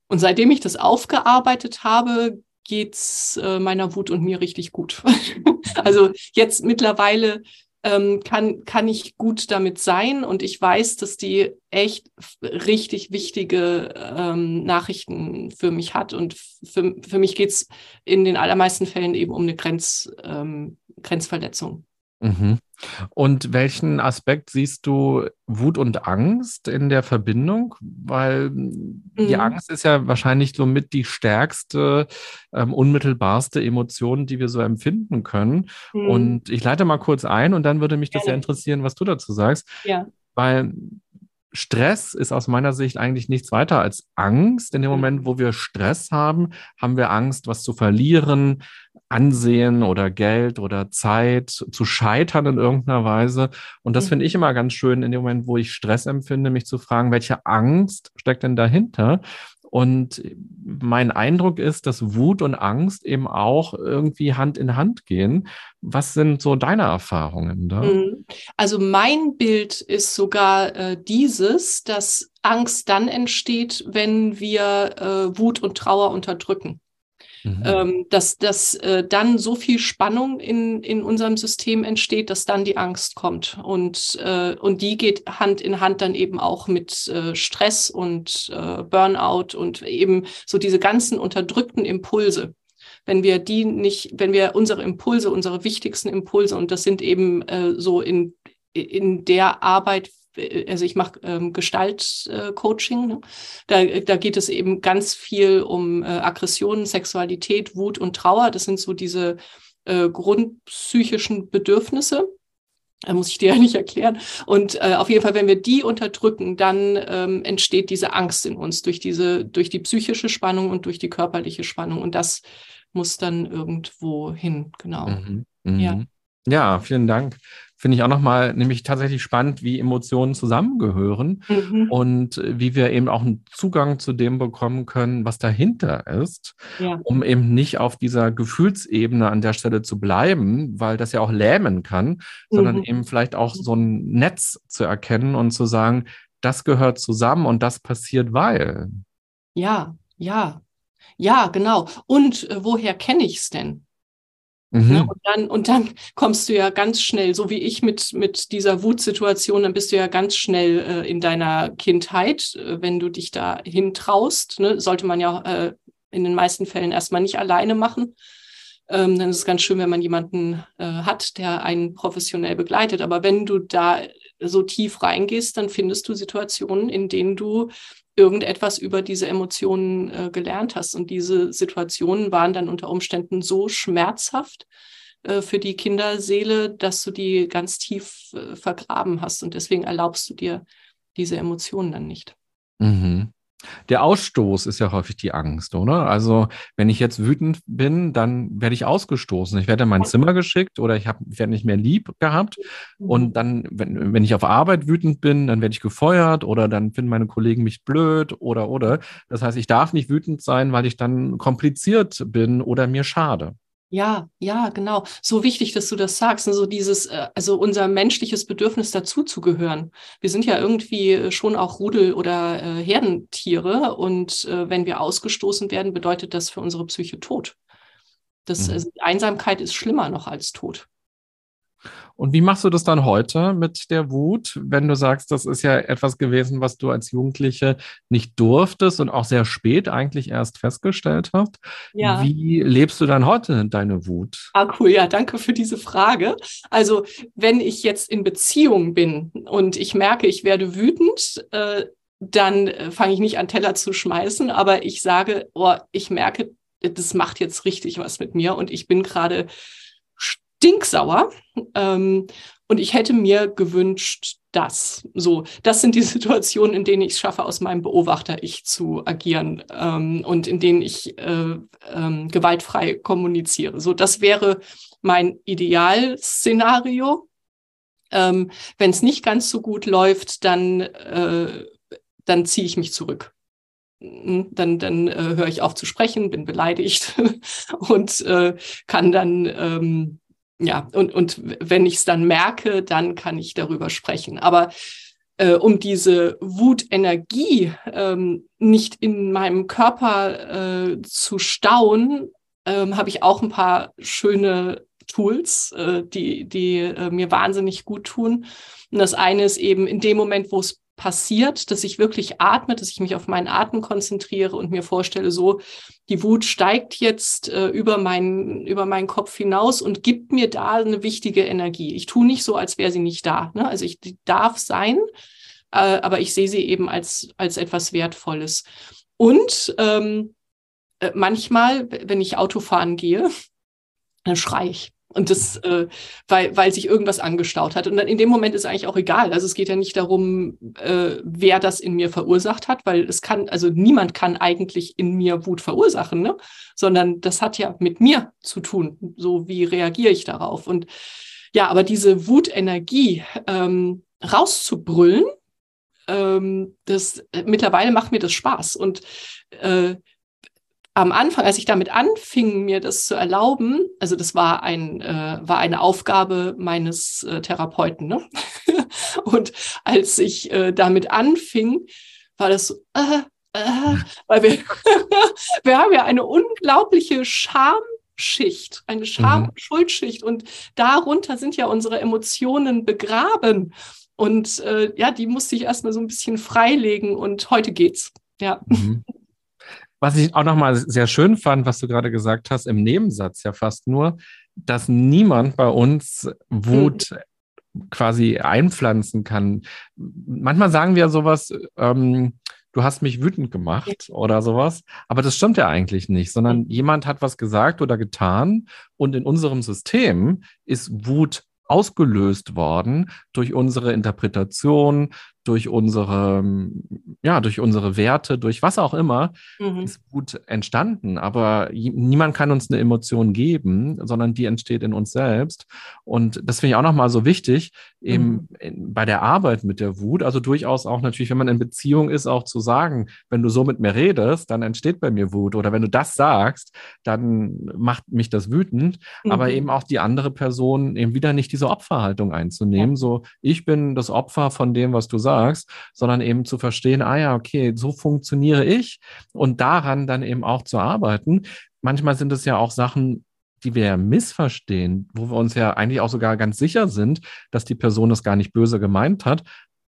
Und seitdem ich das aufgearbeitet habe, geht's äh, meiner Wut und mir richtig gut. also jetzt mittlerweile ähm, kann, kann ich gut damit sein und ich weiß, dass die echt richtig wichtige ähm, Nachrichten für mich hat. Und für, für mich geht's in den allermeisten Fällen eben um eine Grenz, ähm, Grenzverletzung. Mhm. Und welchen Aspekt siehst du Wut und Angst in der Verbindung? Weil mhm. die Angst ist ja wahrscheinlich somit die stärkste, ähm, unmittelbarste Emotion, die wir so empfinden können. Mhm. Und ich leite mal kurz ein und dann würde mich das ja interessieren, was du dazu sagst. Ja. Weil Stress ist aus meiner Sicht eigentlich nichts weiter als Angst. In dem mhm. Moment, wo wir Stress haben, haben wir Angst, was zu verlieren, Ansehen oder Geld oder Zeit, zu scheitern in irgendeiner Weise. Und das mhm. finde ich immer ganz schön, in dem Moment, wo ich Stress empfinde, mich zu fragen, welche Angst steckt denn dahinter? Und mein Eindruck ist, dass Wut und Angst eben auch irgendwie Hand in Hand gehen. Was sind so deine Erfahrungen da? Mhm. Also mein Bild ist sogar äh, dieses, dass Angst dann entsteht, wenn wir äh, Wut und Trauer unterdrücken. Mhm. Ähm, dass, dass äh, dann so viel Spannung in, in unserem System entsteht, dass dann die Angst kommt. Und, äh, und die geht Hand in Hand dann eben auch mit äh, Stress und äh, Burnout und eben so diese ganzen unterdrückten Impulse. Wenn wir die nicht, wenn wir unsere Impulse, unsere wichtigsten Impulse, und das sind eben äh, so in, in der Arbeit, also ich mache ähm, Gestaltcoaching. Äh, ne? da, da geht es eben ganz viel um äh, Aggression, Sexualität, Wut und Trauer. Das sind so diese äh, grundpsychischen Bedürfnisse. Da muss ich dir ja nicht erklären. Und äh, auf jeden Fall, wenn wir die unterdrücken, dann ähm, entsteht diese Angst in uns durch diese, durch die psychische Spannung und durch die körperliche Spannung. Und das muss dann irgendwo hin, genau. Mhm. Mhm. Ja. Ja, vielen Dank finde ich auch nochmal nämlich tatsächlich spannend, wie Emotionen zusammengehören mhm. und wie wir eben auch einen Zugang zu dem bekommen können, was dahinter ist, ja. um eben nicht auf dieser Gefühlsebene an der Stelle zu bleiben, weil das ja auch lähmen kann, mhm. sondern eben vielleicht auch so ein Netz zu erkennen und zu sagen, das gehört zusammen und das passiert, weil. Ja, ja, ja, genau. Und äh, woher kenne ich es denn? Ne, mhm. Ne? Und, dann, und dann kommst du ja ganz schnell, so wie ich mit, mit dieser Wutsituation, dann bist du ja ganz schnell äh, in deiner Kindheit, äh, wenn du dich da hintraust. Ne? Sollte man ja äh, in den meisten Fällen erstmal nicht alleine machen. Ähm, dann ist es ganz schön, wenn man jemanden äh, hat, der einen professionell begleitet. Aber wenn du da so tief reingehst, dann findest du Situationen, in denen du irgendetwas über diese Emotionen äh, gelernt hast. Und diese Situationen waren dann unter Umständen so schmerzhaft äh, für die Kinderseele, dass du die ganz tief äh, vergraben hast. Und deswegen erlaubst du dir diese Emotionen dann nicht. Mhm. Der Ausstoß ist ja häufig die Angst, oder? Also, wenn ich jetzt wütend bin, dann werde ich ausgestoßen. Ich werde in mein Zimmer geschickt oder ich, hab, ich werde nicht mehr lieb gehabt. Mhm. Und dann, wenn, wenn ich auf Arbeit wütend bin, dann werde ich gefeuert oder dann finden meine Kollegen mich blöd oder, oder. Das heißt, ich darf nicht wütend sein, weil ich dann kompliziert bin oder mir schade. Ja, ja, genau. So wichtig, dass du das sagst. So dieses, äh, also unser menschliches Bedürfnis dazuzugehören. Wir sind ja irgendwie äh, schon auch Rudel- oder äh, Herdentiere und äh, wenn wir ausgestoßen werden, bedeutet das für unsere Psyche Tod. Das, mhm. also Einsamkeit ist schlimmer noch als Tod. Und wie machst du das dann heute mit der Wut, wenn du sagst, das ist ja etwas gewesen, was du als Jugendliche nicht durftest und auch sehr spät eigentlich erst festgestellt hast? Ja. Wie lebst du dann heute deine Wut? Ah, cool. Ja, danke für diese Frage. Also, wenn ich jetzt in Beziehung bin und ich merke, ich werde wütend, äh, dann äh, fange ich nicht an, Teller zu schmeißen, aber ich sage, oh, ich merke, das macht jetzt richtig was mit mir und ich bin gerade stinksauer. Ähm, und ich hätte mir gewünscht, das. So, das sind die Situationen, in denen ich es schaffe, aus meinem Beobachter-Ich zu agieren ähm, und in denen ich äh, ähm, gewaltfrei kommuniziere. So, das wäre mein Idealszenario. Ähm, Wenn es nicht ganz so gut läuft, dann, äh, dann ziehe ich mich zurück. Hm, dann, dann äh, höre ich auf zu sprechen, bin beleidigt und äh, kann dann ähm, ja, und, und wenn ich es dann merke, dann kann ich darüber sprechen. Aber äh, um diese Wutenergie ähm, nicht in meinem Körper äh, zu stauen, ähm, habe ich auch ein paar schöne Tools, äh, die, die äh, mir wahnsinnig gut tun. Und das eine ist eben in dem Moment, wo es passiert, dass ich wirklich atme, dass ich mich auf meinen Atem konzentriere und mir vorstelle, so, die Wut steigt jetzt äh, über, meinen, über meinen Kopf hinaus und gibt mir da eine wichtige Energie. Ich tue nicht so, als wäre sie nicht da. Ne? Also ich darf sein, äh, aber ich sehe sie eben als, als etwas Wertvolles. Und ähm, äh, manchmal, wenn ich Autofahren gehe, dann schreie ich. Und das, äh, weil, weil sich irgendwas angestaut hat. Und dann in dem Moment ist eigentlich auch egal. Also es geht ja nicht darum, äh, wer das in mir verursacht hat, weil es kann, also niemand kann eigentlich in mir Wut verursachen, ne? Sondern das hat ja mit mir zu tun. So wie reagiere ich darauf? Und ja, aber diese Wutenergie ähm, rauszubrüllen, ähm, das äh, mittlerweile macht mir das Spaß. Und äh, am Anfang, als ich damit anfing, mir das zu erlauben, also das war ein äh, war eine Aufgabe meines äh, Therapeuten, ne? und als ich äh, damit anfing, war das so, äh, äh, weil wir wir haben ja eine unglaubliche Schamschicht, eine Scham- mhm. Schuldschicht und darunter sind ja unsere Emotionen begraben und äh, ja, die musste ich erstmal so ein bisschen freilegen und heute geht's. Ja. Mhm. Was ich auch nochmal sehr schön fand, was du gerade gesagt hast, im Nebensatz ja fast nur, dass niemand bei uns Wut mhm. quasi einpflanzen kann. Manchmal sagen wir sowas, ähm, du hast mich wütend gemacht oder sowas, aber das stimmt ja eigentlich nicht, sondern mhm. jemand hat was gesagt oder getan und in unserem System ist Wut ausgelöst worden durch unsere Interpretation, durch unsere, ja, durch unsere Werte, durch was auch immer, mhm. ist gut entstanden. Aber niemand kann uns eine Emotion geben, sondern die entsteht in uns selbst. Und das finde ich auch nochmal so wichtig, eben mhm. bei der Arbeit mit der Wut, also durchaus auch natürlich, wenn man in Beziehung ist, auch zu sagen, wenn du so mit mir redest, dann entsteht bei mir Wut. Oder wenn du das sagst, dann macht mich das wütend. Mhm. Aber eben auch die andere Person eben wieder nicht diese Opferhaltung einzunehmen. Ja. So, ich bin das Opfer von dem, was du sagst sagst, sondern eben zu verstehen, ah ja, okay, so funktioniere ich und daran dann eben auch zu arbeiten. Manchmal sind es ja auch Sachen, die wir ja missverstehen, wo wir uns ja eigentlich auch sogar ganz sicher sind, dass die Person es gar nicht böse gemeint hat,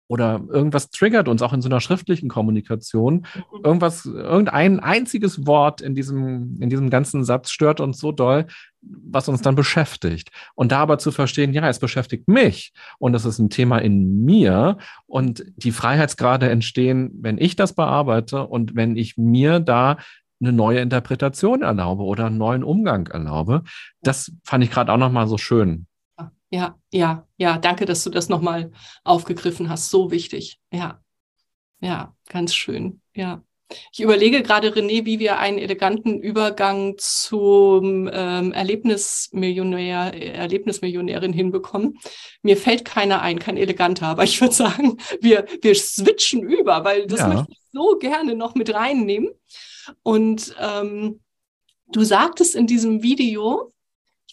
oder irgendwas triggert uns auch in so einer schriftlichen Kommunikation. Mhm. Irgendwas, irgendein einziges Wort in diesem, in diesem ganzen Satz stört uns so doll, was uns dann beschäftigt. Und da aber zu verstehen, ja, es beschäftigt mich und es ist ein Thema in mir und die Freiheitsgrade entstehen, wenn ich das bearbeite und wenn ich mir da eine neue Interpretation erlaube oder einen neuen Umgang erlaube. Das fand ich gerade auch nochmal so schön ja, ja, ja. Danke, dass du das nochmal aufgegriffen hast. So wichtig. Ja, ja, ganz schön. Ja. Ich überlege gerade, René, wie wir einen eleganten Übergang zum ähm, Erlebnismillionär, Erlebnismillionärin hinbekommen. Mir fällt keiner ein, kein eleganter, aber ich würde sagen, wir, wir switchen über, weil das ja. möchte ich so gerne noch mit reinnehmen. Und ähm, du sagtest in diesem Video,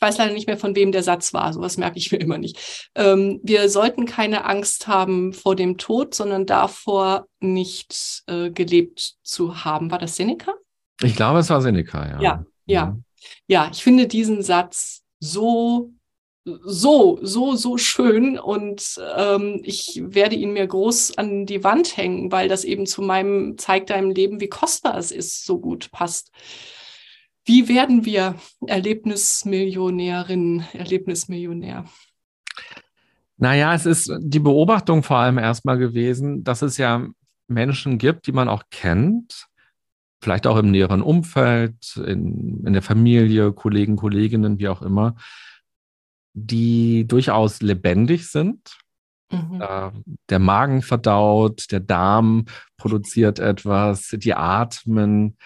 weiß leider nicht mehr, von wem der Satz war. Sowas merke ich mir immer nicht. Ähm, wir sollten keine Angst haben vor dem Tod, sondern davor, nicht äh, gelebt zu haben. War das Seneca? Ich glaube, es war Seneca, ja. Ja, ja. Mhm. Ja, ich finde diesen Satz so so, so, so schön und ähm, ich werde ihn mir groß an die Wand hängen, weil das eben zu meinem zeigt deinem Leben, wie kostbar es ist, so gut passt. Wie werden wir Erlebnismillionärin, Erlebnismillionär? Naja, es ist die Beobachtung vor allem erstmal gewesen, dass es ja Menschen gibt, die man auch kennt, vielleicht auch im näheren Umfeld, in, in der Familie, Kollegen, Kolleginnen, wie auch immer, die durchaus lebendig sind. Mhm. Äh, der Magen verdaut, der Darm produziert etwas, die atmen,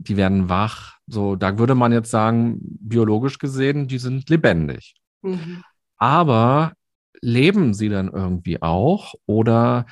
die werden wach. So, da würde man jetzt sagen, biologisch gesehen, die sind lebendig. Mhm. Aber leben sie dann irgendwie auch oder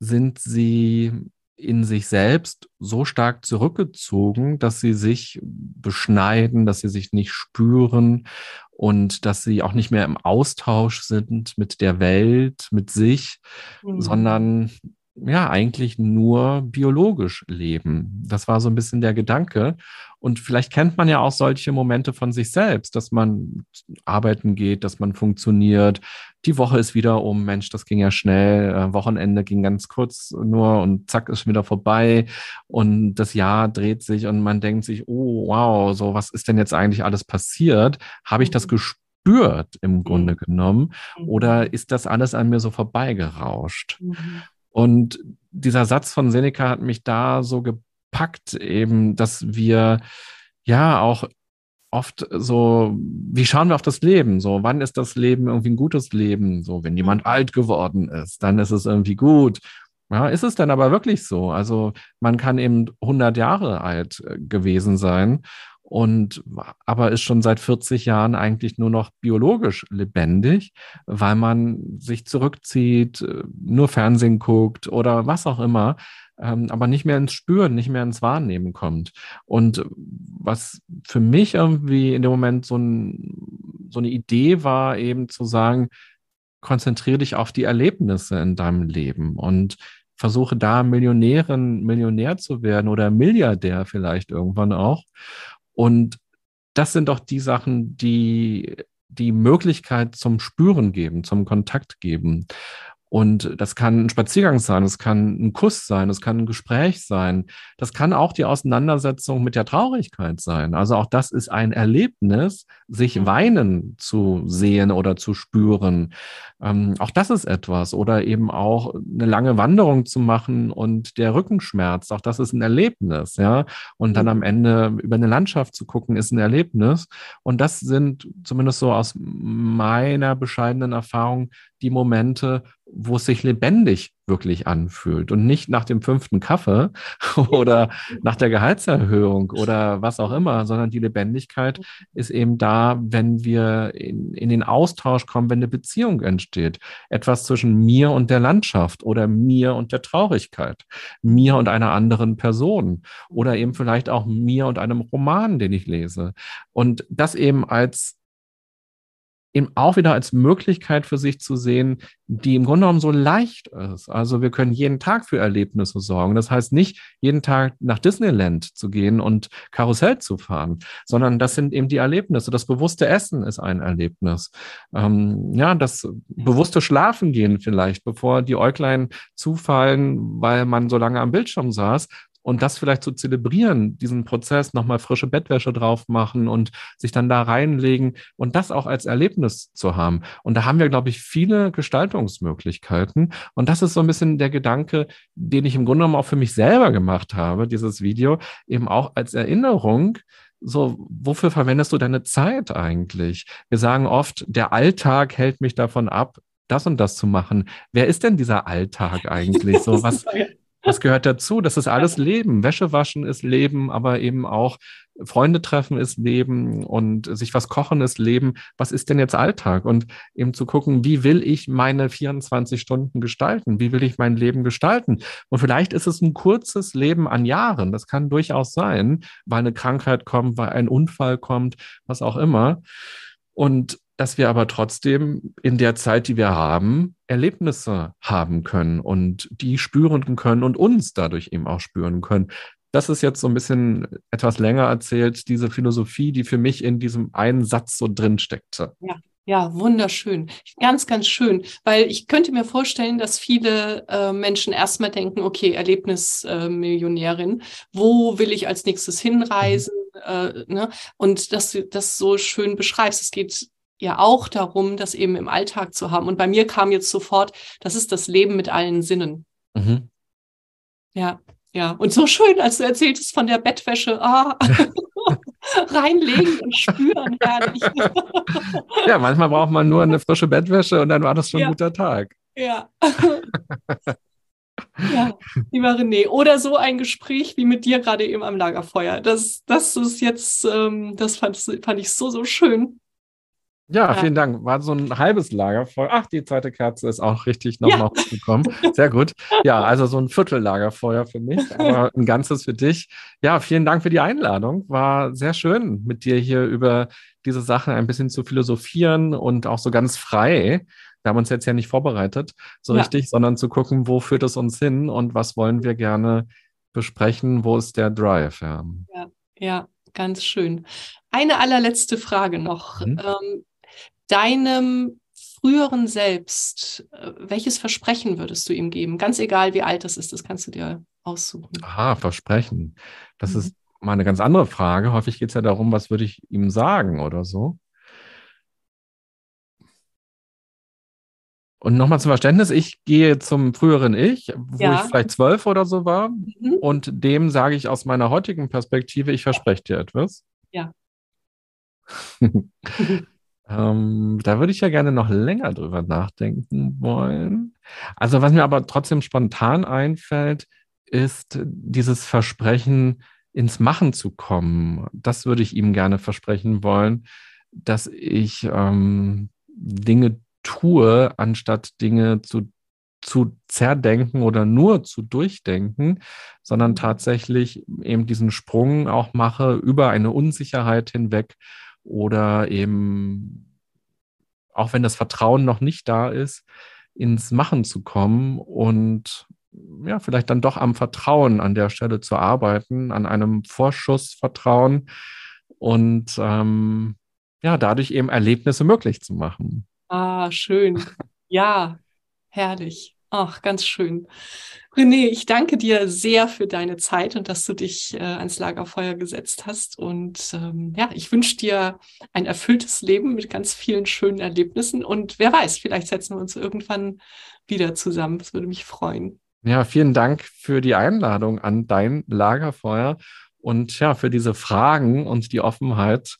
sind sie in sich selbst so stark zurückgezogen, dass sie sich beschneiden, dass sie sich nicht spüren und dass sie auch nicht mehr im Austausch sind mit der Welt, mit sich, mhm. sondern ja eigentlich nur biologisch leben. Das war so ein bisschen der Gedanke. Und vielleicht kennt man ja auch solche Momente von sich selbst, dass man arbeiten geht, dass man funktioniert. Die Woche ist wieder um, Mensch, das ging ja schnell. Äh, Wochenende ging ganz kurz nur und zack ist wieder vorbei. Und das Jahr dreht sich und man denkt sich, oh wow, so was ist denn jetzt eigentlich alles passiert? Habe ich das gespürt? Mhm spürt im Grunde mhm. genommen? Oder ist das alles an mir so vorbeigerauscht? Mhm. Und dieser Satz von Seneca hat mich da so gepackt, eben, dass wir ja auch oft so, wie schauen wir auf das Leben? So, wann ist das Leben irgendwie ein gutes Leben? So, wenn jemand alt geworden ist, dann ist es irgendwie gut. Ja, ist es denn aber wirklich so? Also, man kann eben 100 Jahre alt äh, gewesen sein und aber ist schon seit 40 Jahren eigentlich nur noch biologisch lebendig, weil man sich zurückzieht, äh, nur Fernsehen guckt oder was auch immer, ähm, aber nicht mehr ins Spüren, nicht mehr ins Wahrnehmen kommt. Und was für mich irgendwie in dem Moment so, ein, so eine Idee war, eben zu sagen, konzentriere dich auf die Erlebnisse in deinem Leben und versuche da Millionärin, Millionär zu werden oder Milliardär vielleicht irgendwann auch. Und das sind doch die Sachen, die die Möglichkeit zum Spüren geben, zum Kontakt geben. Und das kann ein Spaziergang sein, es kann ein Kuss sein, es kann ein Gespräch sein, das kann auch die Auseinandersetzung mit der Traurigkeit sein. Also auch das ist ein Erlebnis, sich mhm. weinen zu sehen oder zu spüren. Ähm, auch das ist etwas. Oder eben auch eine lange Wanderung zu machen und der Rückenschmerz, auch das ist ein Erlebnis, ja. Und dann am mhm. Ende über eine Landschaft zu gucken, ist ein Erlebnis. Und das sind zumindest so aus meiner bescheidenen Erfahrung die Momente, wo es sich lebendig wirklich anfühlt und nicht nach dem fünften Kaffee oder nach der Gehaltserhöhung oder was auch immer, sondern die Lebendigkeit ist eben da, wenn wir in, in den Austausch kommen, wenn eine Beziehung entsteht. Etwas zwischen mir und der Landschaft oder mir und der Traurigkeit, mir und einer anderen Person oder eben vielleicht auch mir und einem Roman, den ich lese. Und das eben als eben auch wieder als Möglichkeit für sich zu sehen, die im Grunde genommen so leicht ist. Also wir können jeden Tag für Erlebnisse sorgen. Das heißt nicht jeden Tag nach Disneyland zu gehen und Karussell zu fahren, sondern das sind eben die Erlebnisse. Das bewusste Essen ist ein Erlebnis. Ähm, ja, das bewusste Schlafen gehen vielleicht, bevor die Äuglein zufallen, weil man so lange am Bildschirm saß, und das vielleicht zu zelebrieren, diesen Prozess nochmal frische Bettwäsche drauf machen und sich dann da reinlegen und das auch als Erlebnis zu haben. Und da haben wir, glaube ich, viele Gestaltungsmöglichkeiten. Und das ist so ein bisschen der Gedanke, den ich im Grunde genommen auch für mich selber gemacht habe, dieses Video, eben auch als Erinnerung, so, wofür verwendest du deine Zeit eigentlich? Wir sagen oft, der Alltag hält mich davon ab, das und das zu machen. Wer ist denn dieser Alltag eigentlich? So, was, was gehört dazu? Das ist alles Leben. Wäsche waschen ist Leben, aber eben auch Freunde treffen ist Leben und sich was kochen ist Leben. Was ist denn jetzt Alltag? Und eben zu gucken, wie will ich meine 24 Stunden gestalten? Wie will ich mein Leben gestalten? Und vielleicht ist es ein kurzes Leben an Jahren. Das kann durchaus sein, weil eine Krankheit kommt, weil ein Unfall kommt, was auch immer. Und dass wir aber trotzdem in der Zeit, die wir haben, Erlebnisse haben können und die spüren können und uns dadurch eben auch spüren können. Das ist jetzt so ein bisschen etwas länger erzählt, diese Philosophie, die für mich in diesem einen Satz so drin steckte. Ja. Ja, wunderschön. Ganz, ganz schön. Weil ich könnte mir vorstellen, dass viele äh, Menschen erstmal denken, okay, Erlebnismillionärin, äh, wo will ich als nächstes hinreisen? Mhm. Äh, ne? Und dass du das so schön beschreibst. Es geht ja auch darum, das eben im Alltag zu haben. Und bei mir kam jetzt sofort, das ist das Leben mit allen Sinnen. Mhm. Ja, ja. Und so schön, als du erzähltest von der Bettwäsche, ah, reinlegen und spüren, herrlich. ja, manchmal braucht man nur eine frische Bettwäsche und dann war das schon ja. ein guter Tag. Ja. Ja, lieber René. Oder so ein Gespräch wie mit dir gerade eben am Lagerfeuer. Das, das ist jetzt, ähm, das fand, fand ich so, so schön. Ja, ja, vielen Dank. War so ein halbes Lager voll. Ach, die zweite Kerze ist auch richtig nochmal ja. hochgekommen. Sehr gut. Ja, also so ein Viertel Lagerfeuer für mich, aber ein ganzes für dich. Ja, vielen Dank für die Einladung. War sehr schön, mit dir hier über diese Sachen ein bisschen zu philosophieren und auch so ganz frei. Wir haben uns jetzt ja nicht vorbereitet, so ja. richtig, sondern zu gucken, wo führt es uns hin und was wollen wir gerne besprechen, wo ist der Drive. Ja, ja, ja ganz schön. Eine allerletzte Frage noch. Mhm. Ähm, deinem früheren Selbst, äh, welches Versprechen würdest du ihm geben? Ganz egal, wie alt das ist, das kannst du dir aussuchen. Aha, Versprechen. Das mhm. ist mal eine ganz andere Frage. Häufig geht es ja darum, was würde ich ihm sagen oder so. Und nochmal zum Verständnis, ich gehe zum früheren Ich, wo ja. ich vielleicht zwölf oder so war, mhm. und dem sage ich aus meiner heutigen Perspektive, ich verspreche dir etwas. Ja. Ähm, da würde ich ja gerne noch länger drüber nachdenken wollen. Also was mir aber trotzdem spontan einfällt, ist dieses Versprechen, ins Machen zu kommen. Das würde ich ihm gerne versprechen wollen, dass ich ähm, Dinge tue, anstatt Dinge zu, zu zerdenken oder nur zu durchdenken, sondern tatsächlich eben diesen Sprung auch mache über eine Unsicherheit hinweg oder eben, auch wenn das Vertrauen noch nicht da ist, ins Machen zu kommen und ja, vielleicht dann doch am Vertrauen an der Stelle zu arbeiten, an einem Vorschussvertrauen und ähm, ja, dadurch eben Erlebnisse möglich zu machen. Ah, schön. Ja, herrlich. Ach, ganz schön. René, ich danke dir sehr für deine Zeit und dass du dich äh, ans Lagerfeuer gesetzt hast. Und ähm, ja, ich wünsche dir ein erfülltes Leben mit ganz vielen schönen Erlebnissen. Und wer weiß, vielleicht setzen wir uns irgendwann wieder zusammen. Das würde mich freuen. Ja, vielen Dank für die Einladung an dein Lagerfeuer und ja, für diese Fragen und die Offenheit,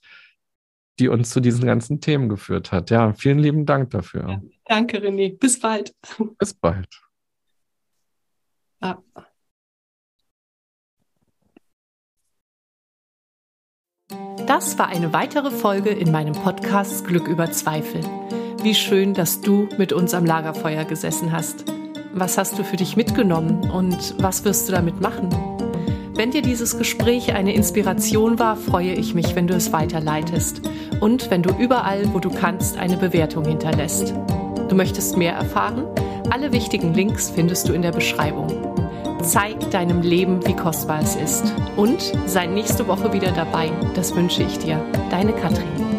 die uns zu diesen ganzen Themen geführt hat. Ja, vielen lieben Dank dafür. Ja, danke, René. Bis bald. Bis bald. Ah. Das war eine weitere Folge in meinem Podcast Glück über Zweifel. Wie schön, dass du mit uns am Lagerfeuer gesessen hast. Was hast du für dich mitgenommen und was wirst du damit machen? Wenn dir dieses Gespräch eine Inspiration war, freue ich mich, wenn du es weiterleitest und wenn du überall, wo du kannst, eine Bewertung hinterlässt. Du möchtest mehr erfahren? Alle wichtigen Links findest du in der Beschreibung. Zeig deinem Leben, wie kostbar es ist. Und sei nächste Woche wieder dabei. Das wünsche ich dir. Deine Katrin.